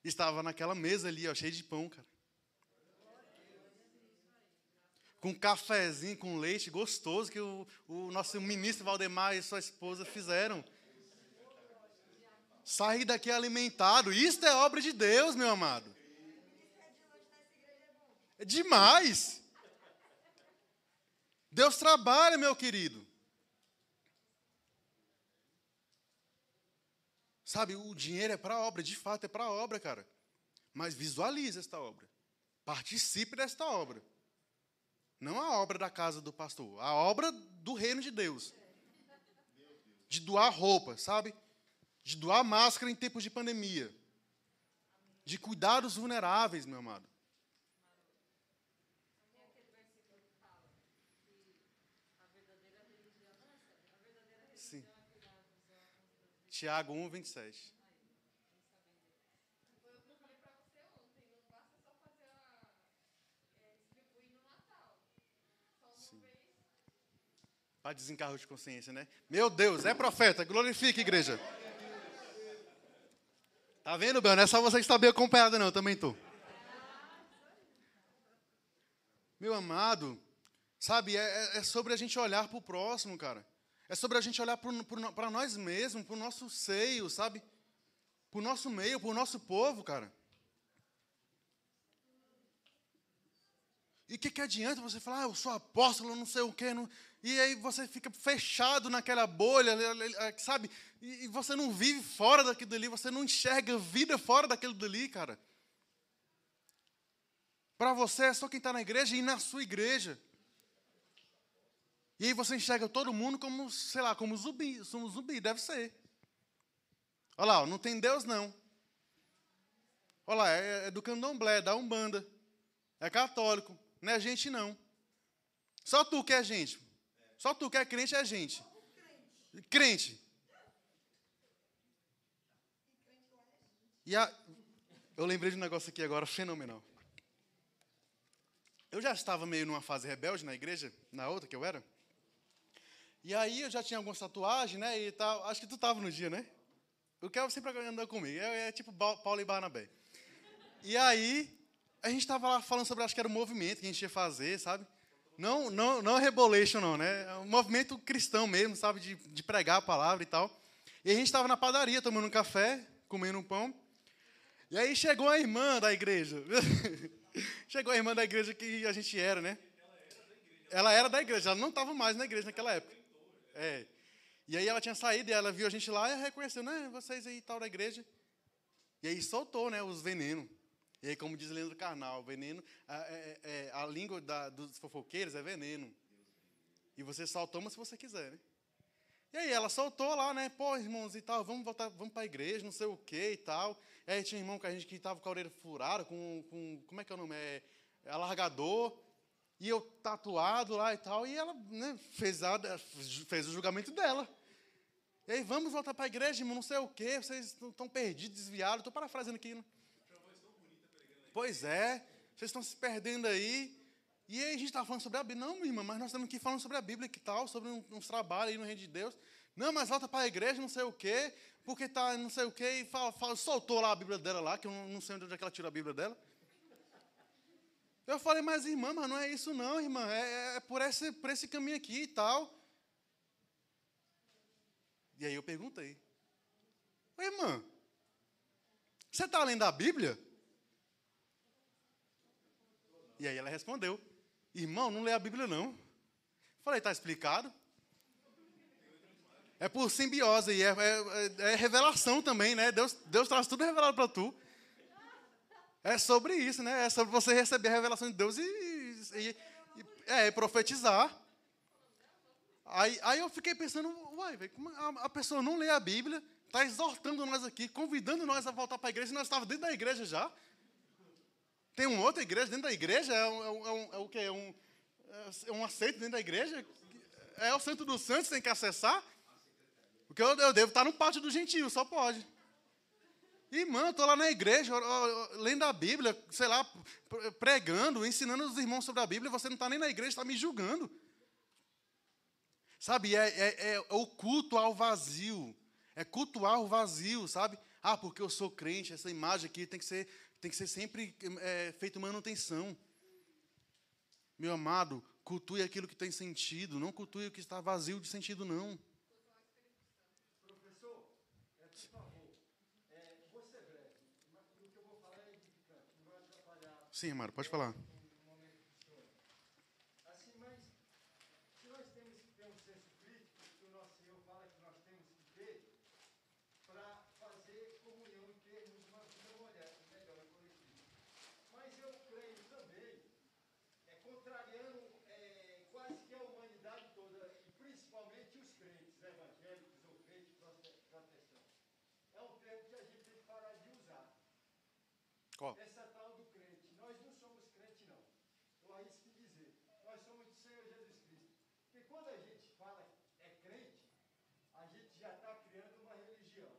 estava naquela mesa ali, ó, cheio de pão, cara. Com cafezinho, com leite gostoso que o, o nosso ministro Valdemar e sua esposa fizeram. Sair daqui alimentado. Isto é obra de Deus, meu amado. É demais. Deus trabalha, meu querido. Sabe, o dinheiro é para a obra, de fato é para a obra, cara. Mas visualize esta obra. Participe desta obra. Não a obra da casa do pastor, a obra do reino de Deus. De doar roupa, sabe? De doar máscara em tempos de pandemia. De cuidar dos vulneráveis, meu amado. Sim. Tiago 1, 27. Para desencargo de consciência, né? Meu Deus, é profeta, glorifique, igreja. Tá vendo, Bel? Não é só você que está bem acompanhado, não, eu também estou. Meu amado, sabe, é, é, é sobre a gente olhar para o próximo, cara. É sobre a gente olhar para nós mesmos, para o nosso seio, sabe? Para o nosso meio, para o nosso povo, cara. E o que, que adianta você falar, ah, eu sou apóstolo, não sei o quê, não... e aí você fica fechado naquela bolha, sabe? E você não vive fora daquilo dali, você não enxerga vida fora daquilo dali, cara. Para você é só quem está na igreja e na sua igreja. E aí você enxerga todo mundo como, sei lá, como zumbi, zumbi, deve ser. Olha lá, não tem Deus não. Olha lá, é, é do candomblé, é da Umbanda. É católico. Não é gente, não. Só tu que é gente. Só tu que é crente é gente. Crente. E a, eu lembrei de um negócio aqui agora fenomenal. Eu já estava meio numa fase rebelde na igreja, na outra que eu era. E aí eu já tinha algumas tatuagens, né? E tal. Acho que tu estava no dia, né? O Kel sempre andou comigo. É, é tipo Paulo e Barnabé. E aí a gente estava lá falando sobre, acho que era o movimento que a gente ia fazer, sabe? Não, não, não rebolation, não, né? É um movimento cristão mesmo, sabe? De, de pregar a palavra e tal. E a gente estava na padaria, tomando um café, comendo um pão. E aí chegou a irmã da igreja. chegou a irmã da igreja que a gente era, né? Ela era da igreja, ela não estava mais na igreja naquela época. É. E aí ela tinha saído e ela viu a gente lá e reconheceu, né? Vocês aí tal da igreja. E aí soltou, né? Os venenos. E aí, como diz Leandro Carnal, veneno, a, é, é, a língua da, dos fofoqueiros é veneno. E você só toma se você quiser, né? E aí ela soltou lá, né? Pô, irmãos e tal, vamos voltar, vamos para a igreja, não sei o que e tal. E aí tinha um irmão que a gente que estava com a orelha furada, com, com, como é que é o nome? É, é alargador. E eu tatuado lá e tal. E ela né, fez, a, fez o julgamento dela. E aí, vamos voltar para a igreja, irmão, não sei o quê, vocês estão perdidos, desviados. Estou parafraseando aqui. Né? Pois é, vocês estão se perdendo aí. E aí a gente está falando sobre a Bíblia. Não, minha irmã, mas nós estamos aqui falando sobre a Bíblia, que tal, sobre uns trabalhos aí no reino de Deus. Não, mas volta para a igreja, não sei o quê, porque está não sei o quê, e fala, fala, soltou lá a Bíblia dela lá, que eu não sei onde é que ela tirou a Bíblia dela. Eu falei, mas irmã, mas não é isso não, irmã, é, é por, esse, por esse caminho aqui e tal. E aí eu perguntei, irmã, você está lendo a Bíblia? E aí ela respondeu: Irmão, não lê a Bíblia não. Falei: Está explicado? É por simbiose, e é, é, é, revelação também, né? Deus, Deus traz tudo revelado para tu. É sobre isso, né? É sobre você receber a revelação de Deus e, e, e é, profetizar. Aí, aí eu fiquei pensando, uai, a, a pessoa não lê a Bíblia, está exortando nós aqui, convidando nós a voltar para a igreja, e nós estávamos dentro da igreja já. Tem uma outra igreja dentro da igreja? É, um, é, um, é, é o quê? É um, é um aceito dentro da igreja? É o Santo dos Santos, tem que acessar? Porque eu, eu devo estar no pátio do gentio, só pode. Irmã, estou lá na igreja, lendo a Bíblia, sei lá, pregando, ensinando os irmãos sobre a Bíblia, você não está nem na igreja, está me julgando. Sabe, é, é, é, o culto ao vazio. É cultuar o vazio, sabe? Ah, porque eu sou crente, essa imagem aqui tem que ser, tem que ser sempre é, feita manutenção. Meu amado, cultue aquilo que tem sentido, não cultue o que está vazio de sentido, não. Sim, Amaro, pode falar.
Assim, mas se nós temos que ter um senso crítico, que o nosso Senhor fala que nós temos que ter, para fazer comunhão e termos uma vida melhor, melhor coletiva. Mas eu creio também, é, contrariando é, quase que a humanidade toda, e principalmente os crentes evangélicos ou crentes protestante. É um termo que a gente tem que parar de usar.
Qual?
Essa tal do crente. Nós não somos crente, não. Eu arrisco dizer. Nós somos do Senhor Jesus Cristo. Porque quando a gente fala é crente, a gente já está criando uma religião.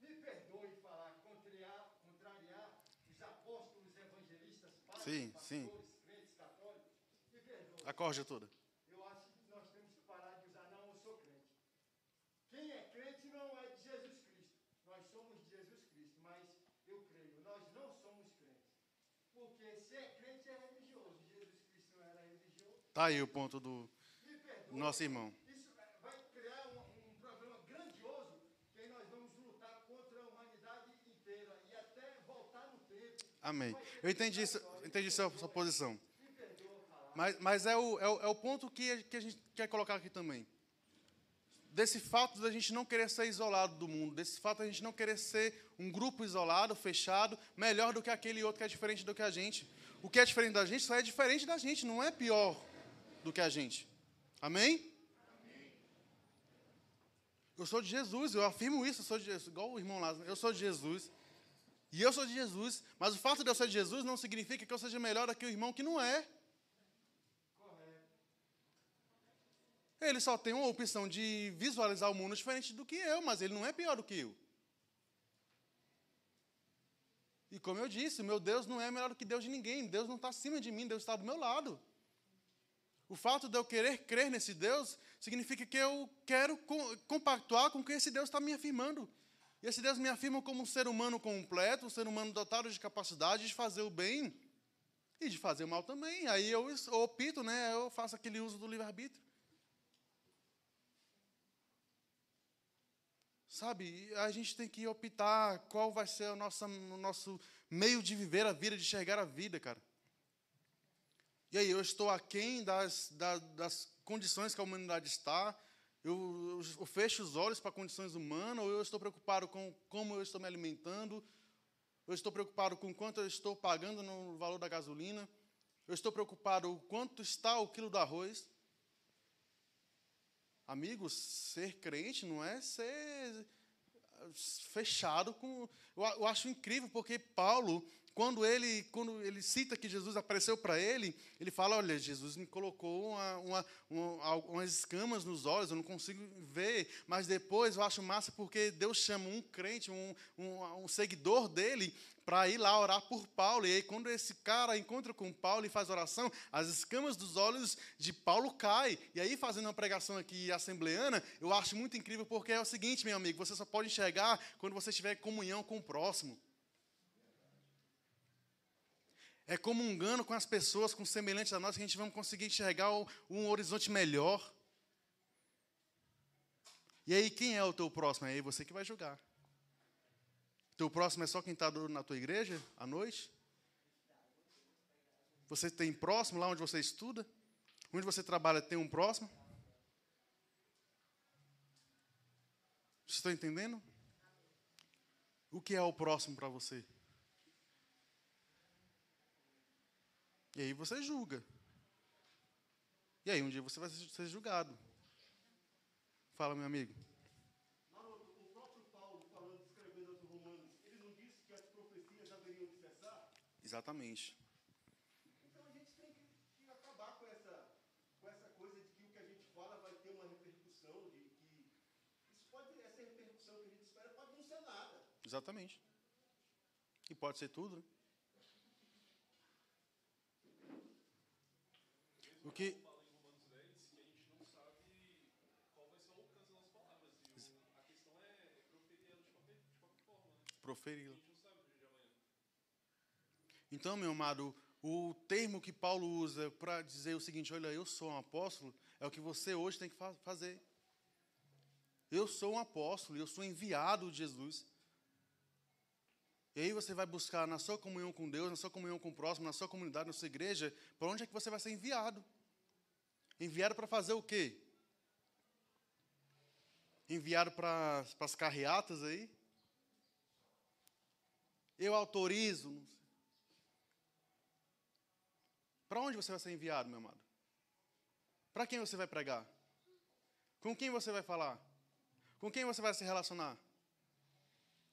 Me perdoe falar, contrariar, contrariar os apóstolos evangelistas, padres,
Sim,
pastores,
sim.
crentes católicos. Me perdoe.
A corja toda.
Eu acho que nós temos que parar de usar, não, eu sou crente. Quem é crente não é de Jesus Cristo. Nós somos de Jesus Cristo, mas eu creio, nós não somos crentes. Porque se é crente é religioso. Jesus Cristo não era religioso.
Tá aí o ponto do
Me perdoe.
nosso irmão.
Isso vai criar um, um problema grandioso que aí nós vamos lutar contra a humanidade inteira e até voltar no tempo.
Amém. Eu entendi, entendi sua, sua posição. Mas, mas é, o, é, o, é o ponto que, a- que a gente quer colocar aqui também. Desse fato da gente não querer ser isolado do mundo, desse fato da gente não querer ser um grupo isolado, fechado, melhor do que aquele outro que é diferente do que a gente. O que é diferente da gente só é diferente da gente, não é pior do que a gente. Amém? Eu sou de Jesus, eu afirmo isso, eu sou de Jesus, igual o irmão Lázaro, eu sou de Jesus. E eu sou de Jesus, mas o fato de eu ser de Jesus não significa que eu seja melhor do que o irmão que não é. Ele só tem uma opção de visualizar o mundo diferente do que eu, mas ele não é pior do que eu. E como eu disse, meu Deus não é melhor do que Deus de ninguém. Deus não está acima de mim, Deus está do meu lado. O fato de eu querer crer nesse Deus significa que eu quero co- compactuar com o que esse Deus está me afirmando. E esse Deus me afirma como um ser humano completo, um ser humano dotado de capacidade de fazer o bem e de fazer o mal também. Aí eu opto, né? Eu faço aquele uso do livre-arbítrio. Sabe, a gente tem que optar qual vai ser o nosso, o nosso meio de viver a vida, de enxergar a vida, cara. E aí, eu estou aquém das, da- das condições que a humanidade está, eu, eu fecho os olhos para condições humanas, ou eu estou preocupado com como eu estou me alimentando, eu estou preocupado com quanto eu estou pagando no valor da gasolina, eu estou preocupado com quanto está o quilo do arroz. Amigos, ser crente não é ser fechado com. Eu acho incrível porque Paulo, quando ele, quando ele cita que Jesus apareceu para ele, ele fala: Olha, Jesus me colocou uma, uma, uma, umas escamas nos olhos, eu não consigo ver. Mas depois eu acho massa porque Deus chama um crente, um, um, um seguidor dele, para ir lá orar por Paulo. E aí, quando esse cara encontra com Paulo e faz oração, as escamas dos olhos de Paulo caem. E aí, fazendo uma pregação aqui assembleana, eu acho muito incrível porque é o seguinte, meu amigo: você só pode enxergar quando você tiver comunhão com o próximo. É comungando com as pessoas, com semelhantes a nós, que a gente vai conseguir enxergar um horizonte melhor. E aí, quem é o teu próximo? É aí você que vai julgar. Teu próximo é só quem está na tua igreja à noite? Você tem próximo lá onde você estuda? Onde você trabalha tem um próximo? Vocês estão entendendo? O que é o próximo para você? E aí você julga. E aí um dia você vai ser julgado. Fala, meu amigo.
Maroto, o próprio Paulo, falando, escrevendo aos Romanos, ele não disse que as profecias haveriam de cessar?
Exatamente.
Então a gente tem que, que acabar com essa, com essa coisa de que o que a gente fala vai ter uma repercussão, de que isso pode, essa repercussão que a gente espera pode não ser nada.
Exatamente. E pode ser tudo, né? O que,
fala em Romanos 10 que a gente não sabe qual vai ser o alcance das palavras. E o- a questão é proferir ela de qualquer, de qualquer
proferi-la.
O de amanhã.
Então, meu amado, o termo que Paulo usa para dizer o seguinte: olha, eu sou um apóstolo, é o que você hoje tem que fa- fazer. Eu sou um apóstolo, eu sou enviado de Jesus. E aí você vai buscar na sua comunhão com Deus, na sua comunhão com o próximo, na sua comunidade, na sua igreja, para onde é que você vai ser enviado? Enviado para fazer o quê? Enviado para para as carreatas aí? Eu autorizo. Para onde você vai ser enviado, meu amado? Para quem você vai pregar? Com quem você vai falar? Com quem você vai se relacionar?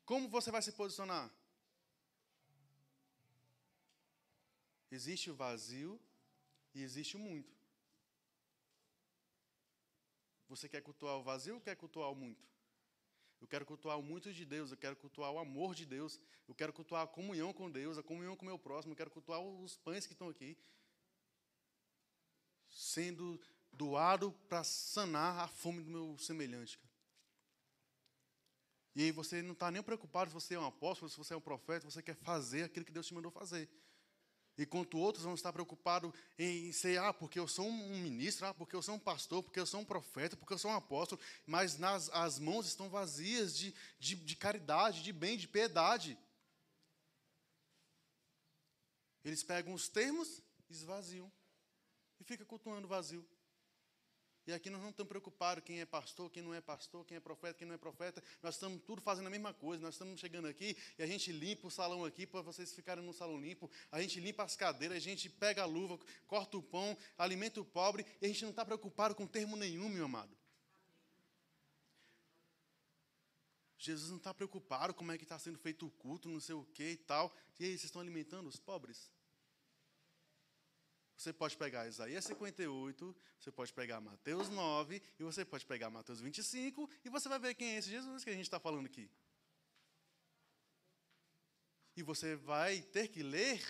Como você vai se posicionar? Existe o vazio e existe o muito. Você quer cultuar o vazio ou quer cultuar o muito? Eu quero cultuar o muito de Deus, eu quero cultuar o amor de Deus, eu quero cultuar a comunhão com Deus, a comunhão com o meu próximo, eu quero cultuar os pães que estão aqui, sendo doado para sanar a fome do meu semelhante. E aí você não está nem preocupado se você é um apóstolo, se você é um profeta, você quer fazer aquilo que Deus te mandou fazer. Enquanto outros vão estar preocupados em ser, ah, porque eu sou um ministro, ah, porque eu sou um pastor, porque eu sou um profeta, porque eu sou um apóstolo, mas nas, as mãos estão vazias de, de, de caridade, de bem, de piedade. Eles pegam os termos, esvaziam e fica cultuando vazio. E aqui nós não estamos preocupados quem é pastor, quem não é pastor, quem é profeta, quem não é profeta. Nós estamos tudo fazendo a mesma coisa. Nós estamos chegando aqui e a gente limpa o salão aqui para vocês ficarem no salão limpo. A gente limpa as cadeiras, a gente pega a luva, corta o pão, alimenta o pobre. E a gente não está preocupado com termo nenhum, meu amado. Jesus não está preocupado como é que está sendo feito o culto, não sei o que e tal. E aí, vocês estão alimentando os pobres? Você pode pegar Isaías 58, você pode pegar Mateus 9, e você pode pegar Mateus 25, e você vai ver quem é esse Jesus que a gente está falando aqui. E você vai ter que ler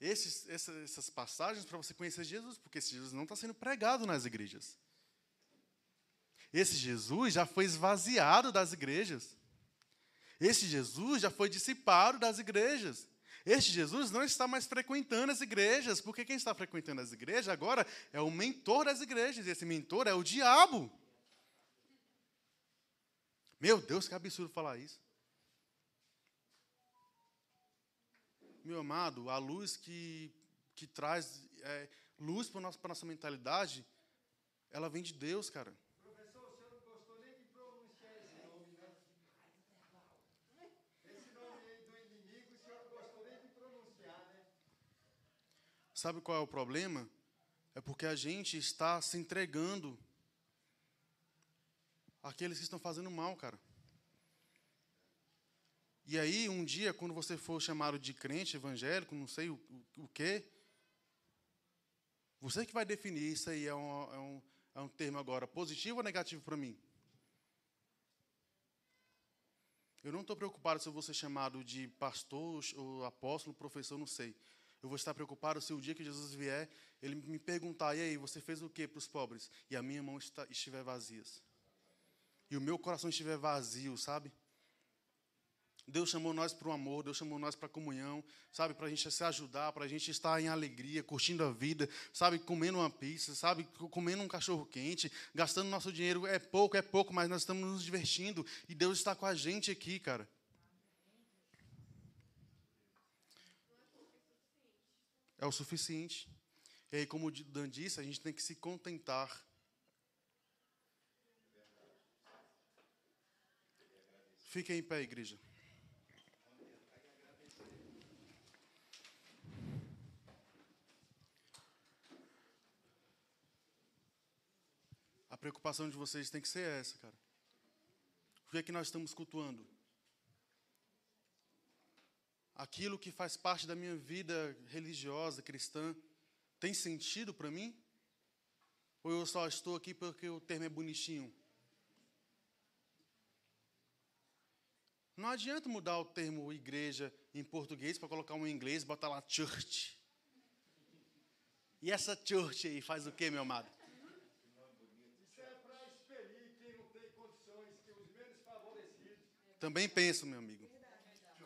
esses, essa- essas passagens para você conhecer Jesus, porque esse Jesus não está sendo pregado nas igrejas. Esse Jesus já foi esvaziado das igrejas. Esse Jesus já foi dissipado das igrejas. Este Jesus não está mais frequentando as igrejas, porque quem está frequentando as igrejas agora é o mentor das igrejas, e esse mentor é o diabo. Meu Deus, que absurdo falar isso. Meu amado, a luz que, que traz é, luz para a nossa, nossa mentalidade, ela vem de Deus, cara.
Professor, o senhor não gostou nem de pronunciar esse nome, né? Esse nome aí do inimigo, o senhor não gostou nem de pronunciar, né?
Sabe qual é o problema? É porque a gente está se entregando àqueles que estão fazendo mal, cara. E aí, um dia, quando você for chamado de crente evangélico, não sei o, o, o quê, você que vai definir isso aí é um, é um, é um termo agora positivo ou negativo para mim? Eu não estou preocupado se eu vou ser chamado de pastor, ou apóstolo, professor, não sei. Eu vou estar preocupado se o dia que Jesus vier, ele me perguntar: e aí, você fez o que para os pobres? E a minha mão está, estiver vazias. E o meu coração estiver vazio, sabe? Deus chamou nós para o amor, Deus chamou nós para a comunhão, sabe? Para a gente se ajudar, para a gente estar em alegria, curtindo a vida, sabe? Comendo uma pizza, sabe? Comendo um cachorro quente, gastando nosso dinheiro. É pouco, é pouco, mas nós estamos nos divertindo. E Deus está com a gente aqui, cara. É o suficiente. E aí, como o Dan disse, a gente tem que se contentar. Fiquem em pé, igreja. A preocupação de vocês tem que ser essa, cara. O que é que nós estamos cultuando? Aquilo que faz parte da minha vida religiosa, cristã, tem sentido para mim? Ou eu só estou aqui porque o termo é bonitinho? Não adianta mudar o termo igreja em português para colocar um em inglês, botar lá church. E essa church aí faz o quê, meu amado?
Isso é para expelir quem não tem condições, que os menos favorecidos,
Também penso, meu amigo.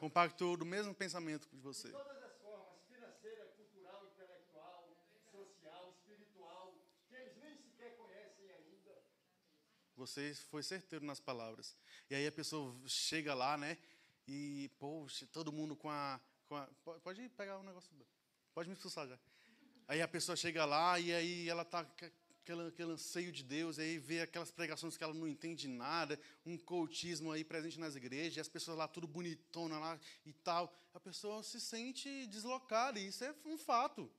Compacto do mesmo pensamento de você.
de todas as formas, financeira, cultural, intelectual, social, espiritual, que eles nem sequer conhecem ainda.
Você foi certeiro nas palavras. E aí a pessoa chega lá, né? E, poxa, todo mundo com a. Com a po- pode pegar o negócio. Pode me expulsar já. Aí a pessoa chega lá e aí ela tá com aquele, aquele anseio de Deus, e aí vê aquelas pregações que ela não entende nada, um cultismo aí presente nas igrejas, e as pessoas lá tudo bonitona lá e tal. A pessoa se sente deslocada, e isso é um fato.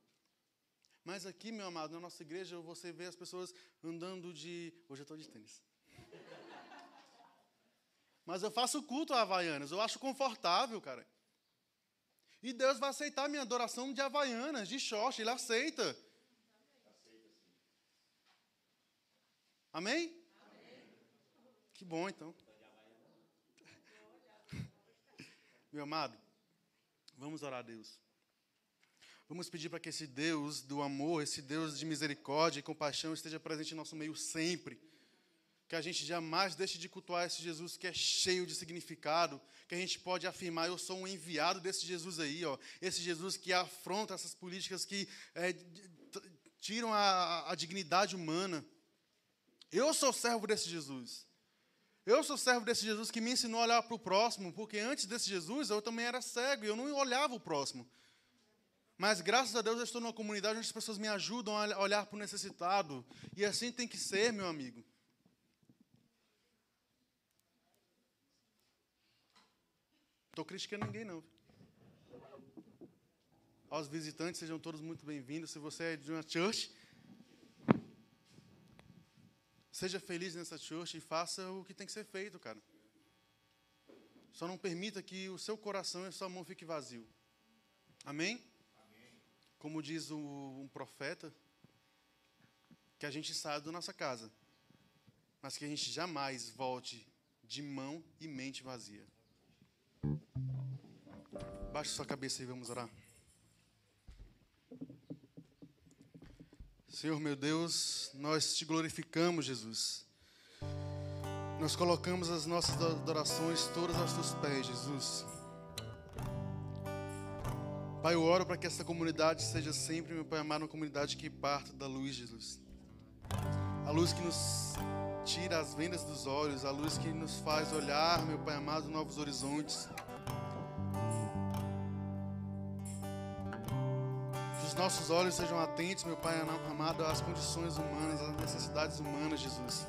Mas aqui, meu amado, na nossa igreja, você vê as pessoas andando de. Hoje eu estou de tênis. Mas eu faço culto a Havaianas, eu acho confortável, cara. E Deus vai aceitar minha adoração de Havaianas, de short, Ele aceita. Amém? Que bom, então. Meu amado, vamos orar a Deus. Vamos pedir para que esse Deus do amor, esse Deus de misericórdia e compaixão esteja presente em nosso meio sempre. Que a gente jamais deixe de cultuar esse Jesus que é cheio de significado, que a gente pode afirmar, eu sou um enviado desse Jesus aí, ó, esse Jesus que afronta essas políticas que é, tiram a, a dignidade humana. Eu sou servo desse Jesus. Eu sou servo desse Jesus que me ensinou a olhar para o próximo, porque antes desse Jesus eu também era cego e eu não olhava o próximo. Mas graças a Deus eu estou numa comunidade onde as pessoas me ajudam a olhar para o necessitado. E assim tem que ser, meu amigo. Estou criticando ninguém, não. Aos visitantes, sejam todos muito bem-vindos. Se você é de uma church, seja feliz nessa church e faça o que tem que ser feito, cara. Só não permita que o seu coração e a sua mão fique vazio. Amém? Como diz o, um profeta, que a gente saia da nossa casa, mas que a gente jamais volte de mão e mente vazia. Baixe sua cabeça e vamos orar. Senhor meu Deus, nós te glorificamos, Jesus. Nós colocamos as nossas adorações todas aos teus pés, Jesus. Pai, eu oro para que essa comunidade seja sempre, meu Pai amado, uma comunidade que parta da luz, Jesus. A luz que nos tira as vendas dos olhos, a luz que nos faz olhar, meu Pai amado, novos horizontes. Os nossos olhos sejam atentos, meu Pai amado, às condições humanas, às necessidades humanas, Jesus.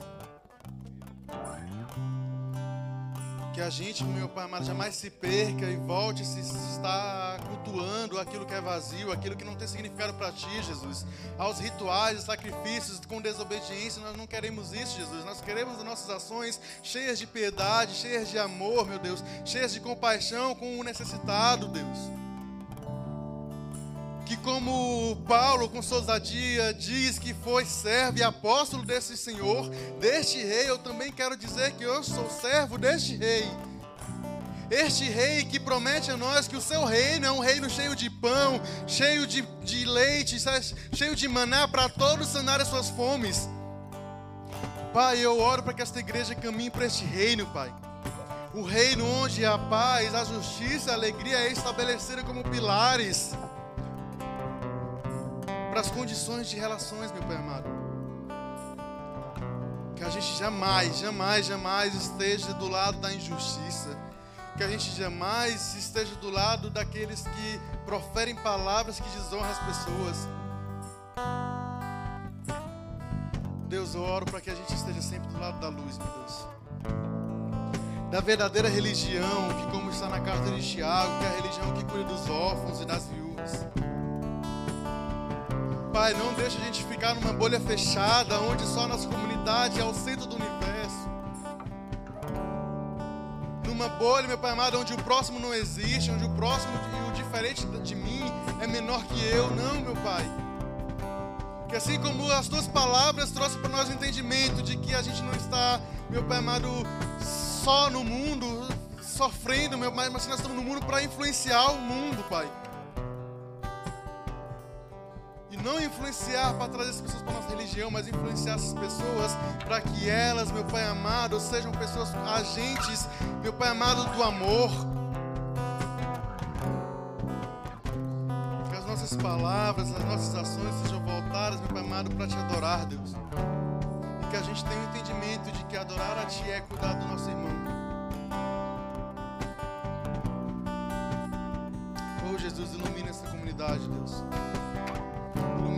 Que a gente, meu Pai amado, jamais se perca e volte se estar cultuando aquilo que é vazio, aquilo que não tem significado para Ti, Jesus. Aos rituais, sacrifícios com desobediência, nós não queremos isso, Jesus. Nós queremos as nossas ações cheias de piedade, cheias de amor, meu Deus, cheias de compaixão com o necessitado, Deus. Como Paulo, com ousadia, diz que foi servo e apóstolo desse Senhor, deste rei, eu também quero dizer que eu sou servo deste rei. Este rei que promete a nós que o seu reino é um reino cheio de pão, cheio de, de leite, cheio de maná para todos sanar as suas fomes. Pai, eu oro para que esta igreja caminhe para este reino, Pai. O reino onde a paz, a justiça, a alegria é estabelecida como pilares para as condições de relações, meu Pai amado. Que a gente jamais, jamais, jamais esteja do lado da injustiça. Que a gente jamais esteja do lado daqueles que proferem palavras que desonram as pessoas. Deus, eu oro para que a gente esteja sempre do lado da luz, meu Deus. Da verdadeira religião, que como está na carta de Tiago, que é a religião que cuida dos órfãos e das viúvas. Pai, não deixa a gente ficar numa bolha fechada, onde só a nossa comunidade é o centro do universo. Numa bolha, meu Pai amado, onde o próximo não existe, onde o próximo e o diferente de mim é menor que eu. Não, meu Pai. Que assim como as tuas palavras trouxeram para nós o entendimento de que a gente não está, meu Pai amado, só no mundo, sofrendo, meu Pai, mas nós estamos no mundo para influenciar o mundo, Pai. E não influenciar para trazer as pessoas para nossa religião, mas influenciar essas pessoas para que elas, meu Pai amado, sejam pessoas agentes, meu Pai amado, do amor. Que as nossas palavras, as nossas ações sejam voltadas, meu Pai amado, para te adorar, Deus. E que a gente tenha o entendimento de que adorar a Ti é cuidar do nosso irmão. Oh, Jesus, ilumina essa comunidade, Deus.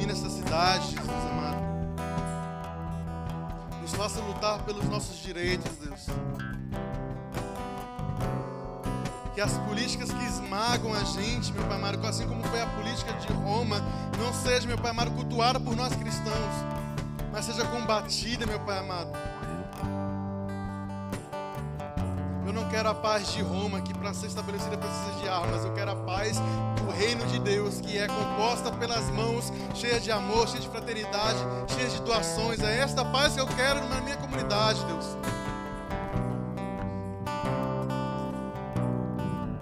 Ilumina essa cidade, Jesus amado. Nos faça lutar pelos nossos direitos, Deus. Que as políticas que esmagam a gente, meu Pai amado, assim como foi a política de Roma, não seja, meu Pai amado, cultuada por nós cristãos, mas seja combatida, meu Pai amado. Não quero a paz de Roma, que para ser estabelecida precisa de armas. Eu quero a paz do reino de Deus, que é composta pelas mãos, cheia de amor, cheia de fraternidade, cheia de doações. É esta paz que eu quero na minha comunidade, Deus.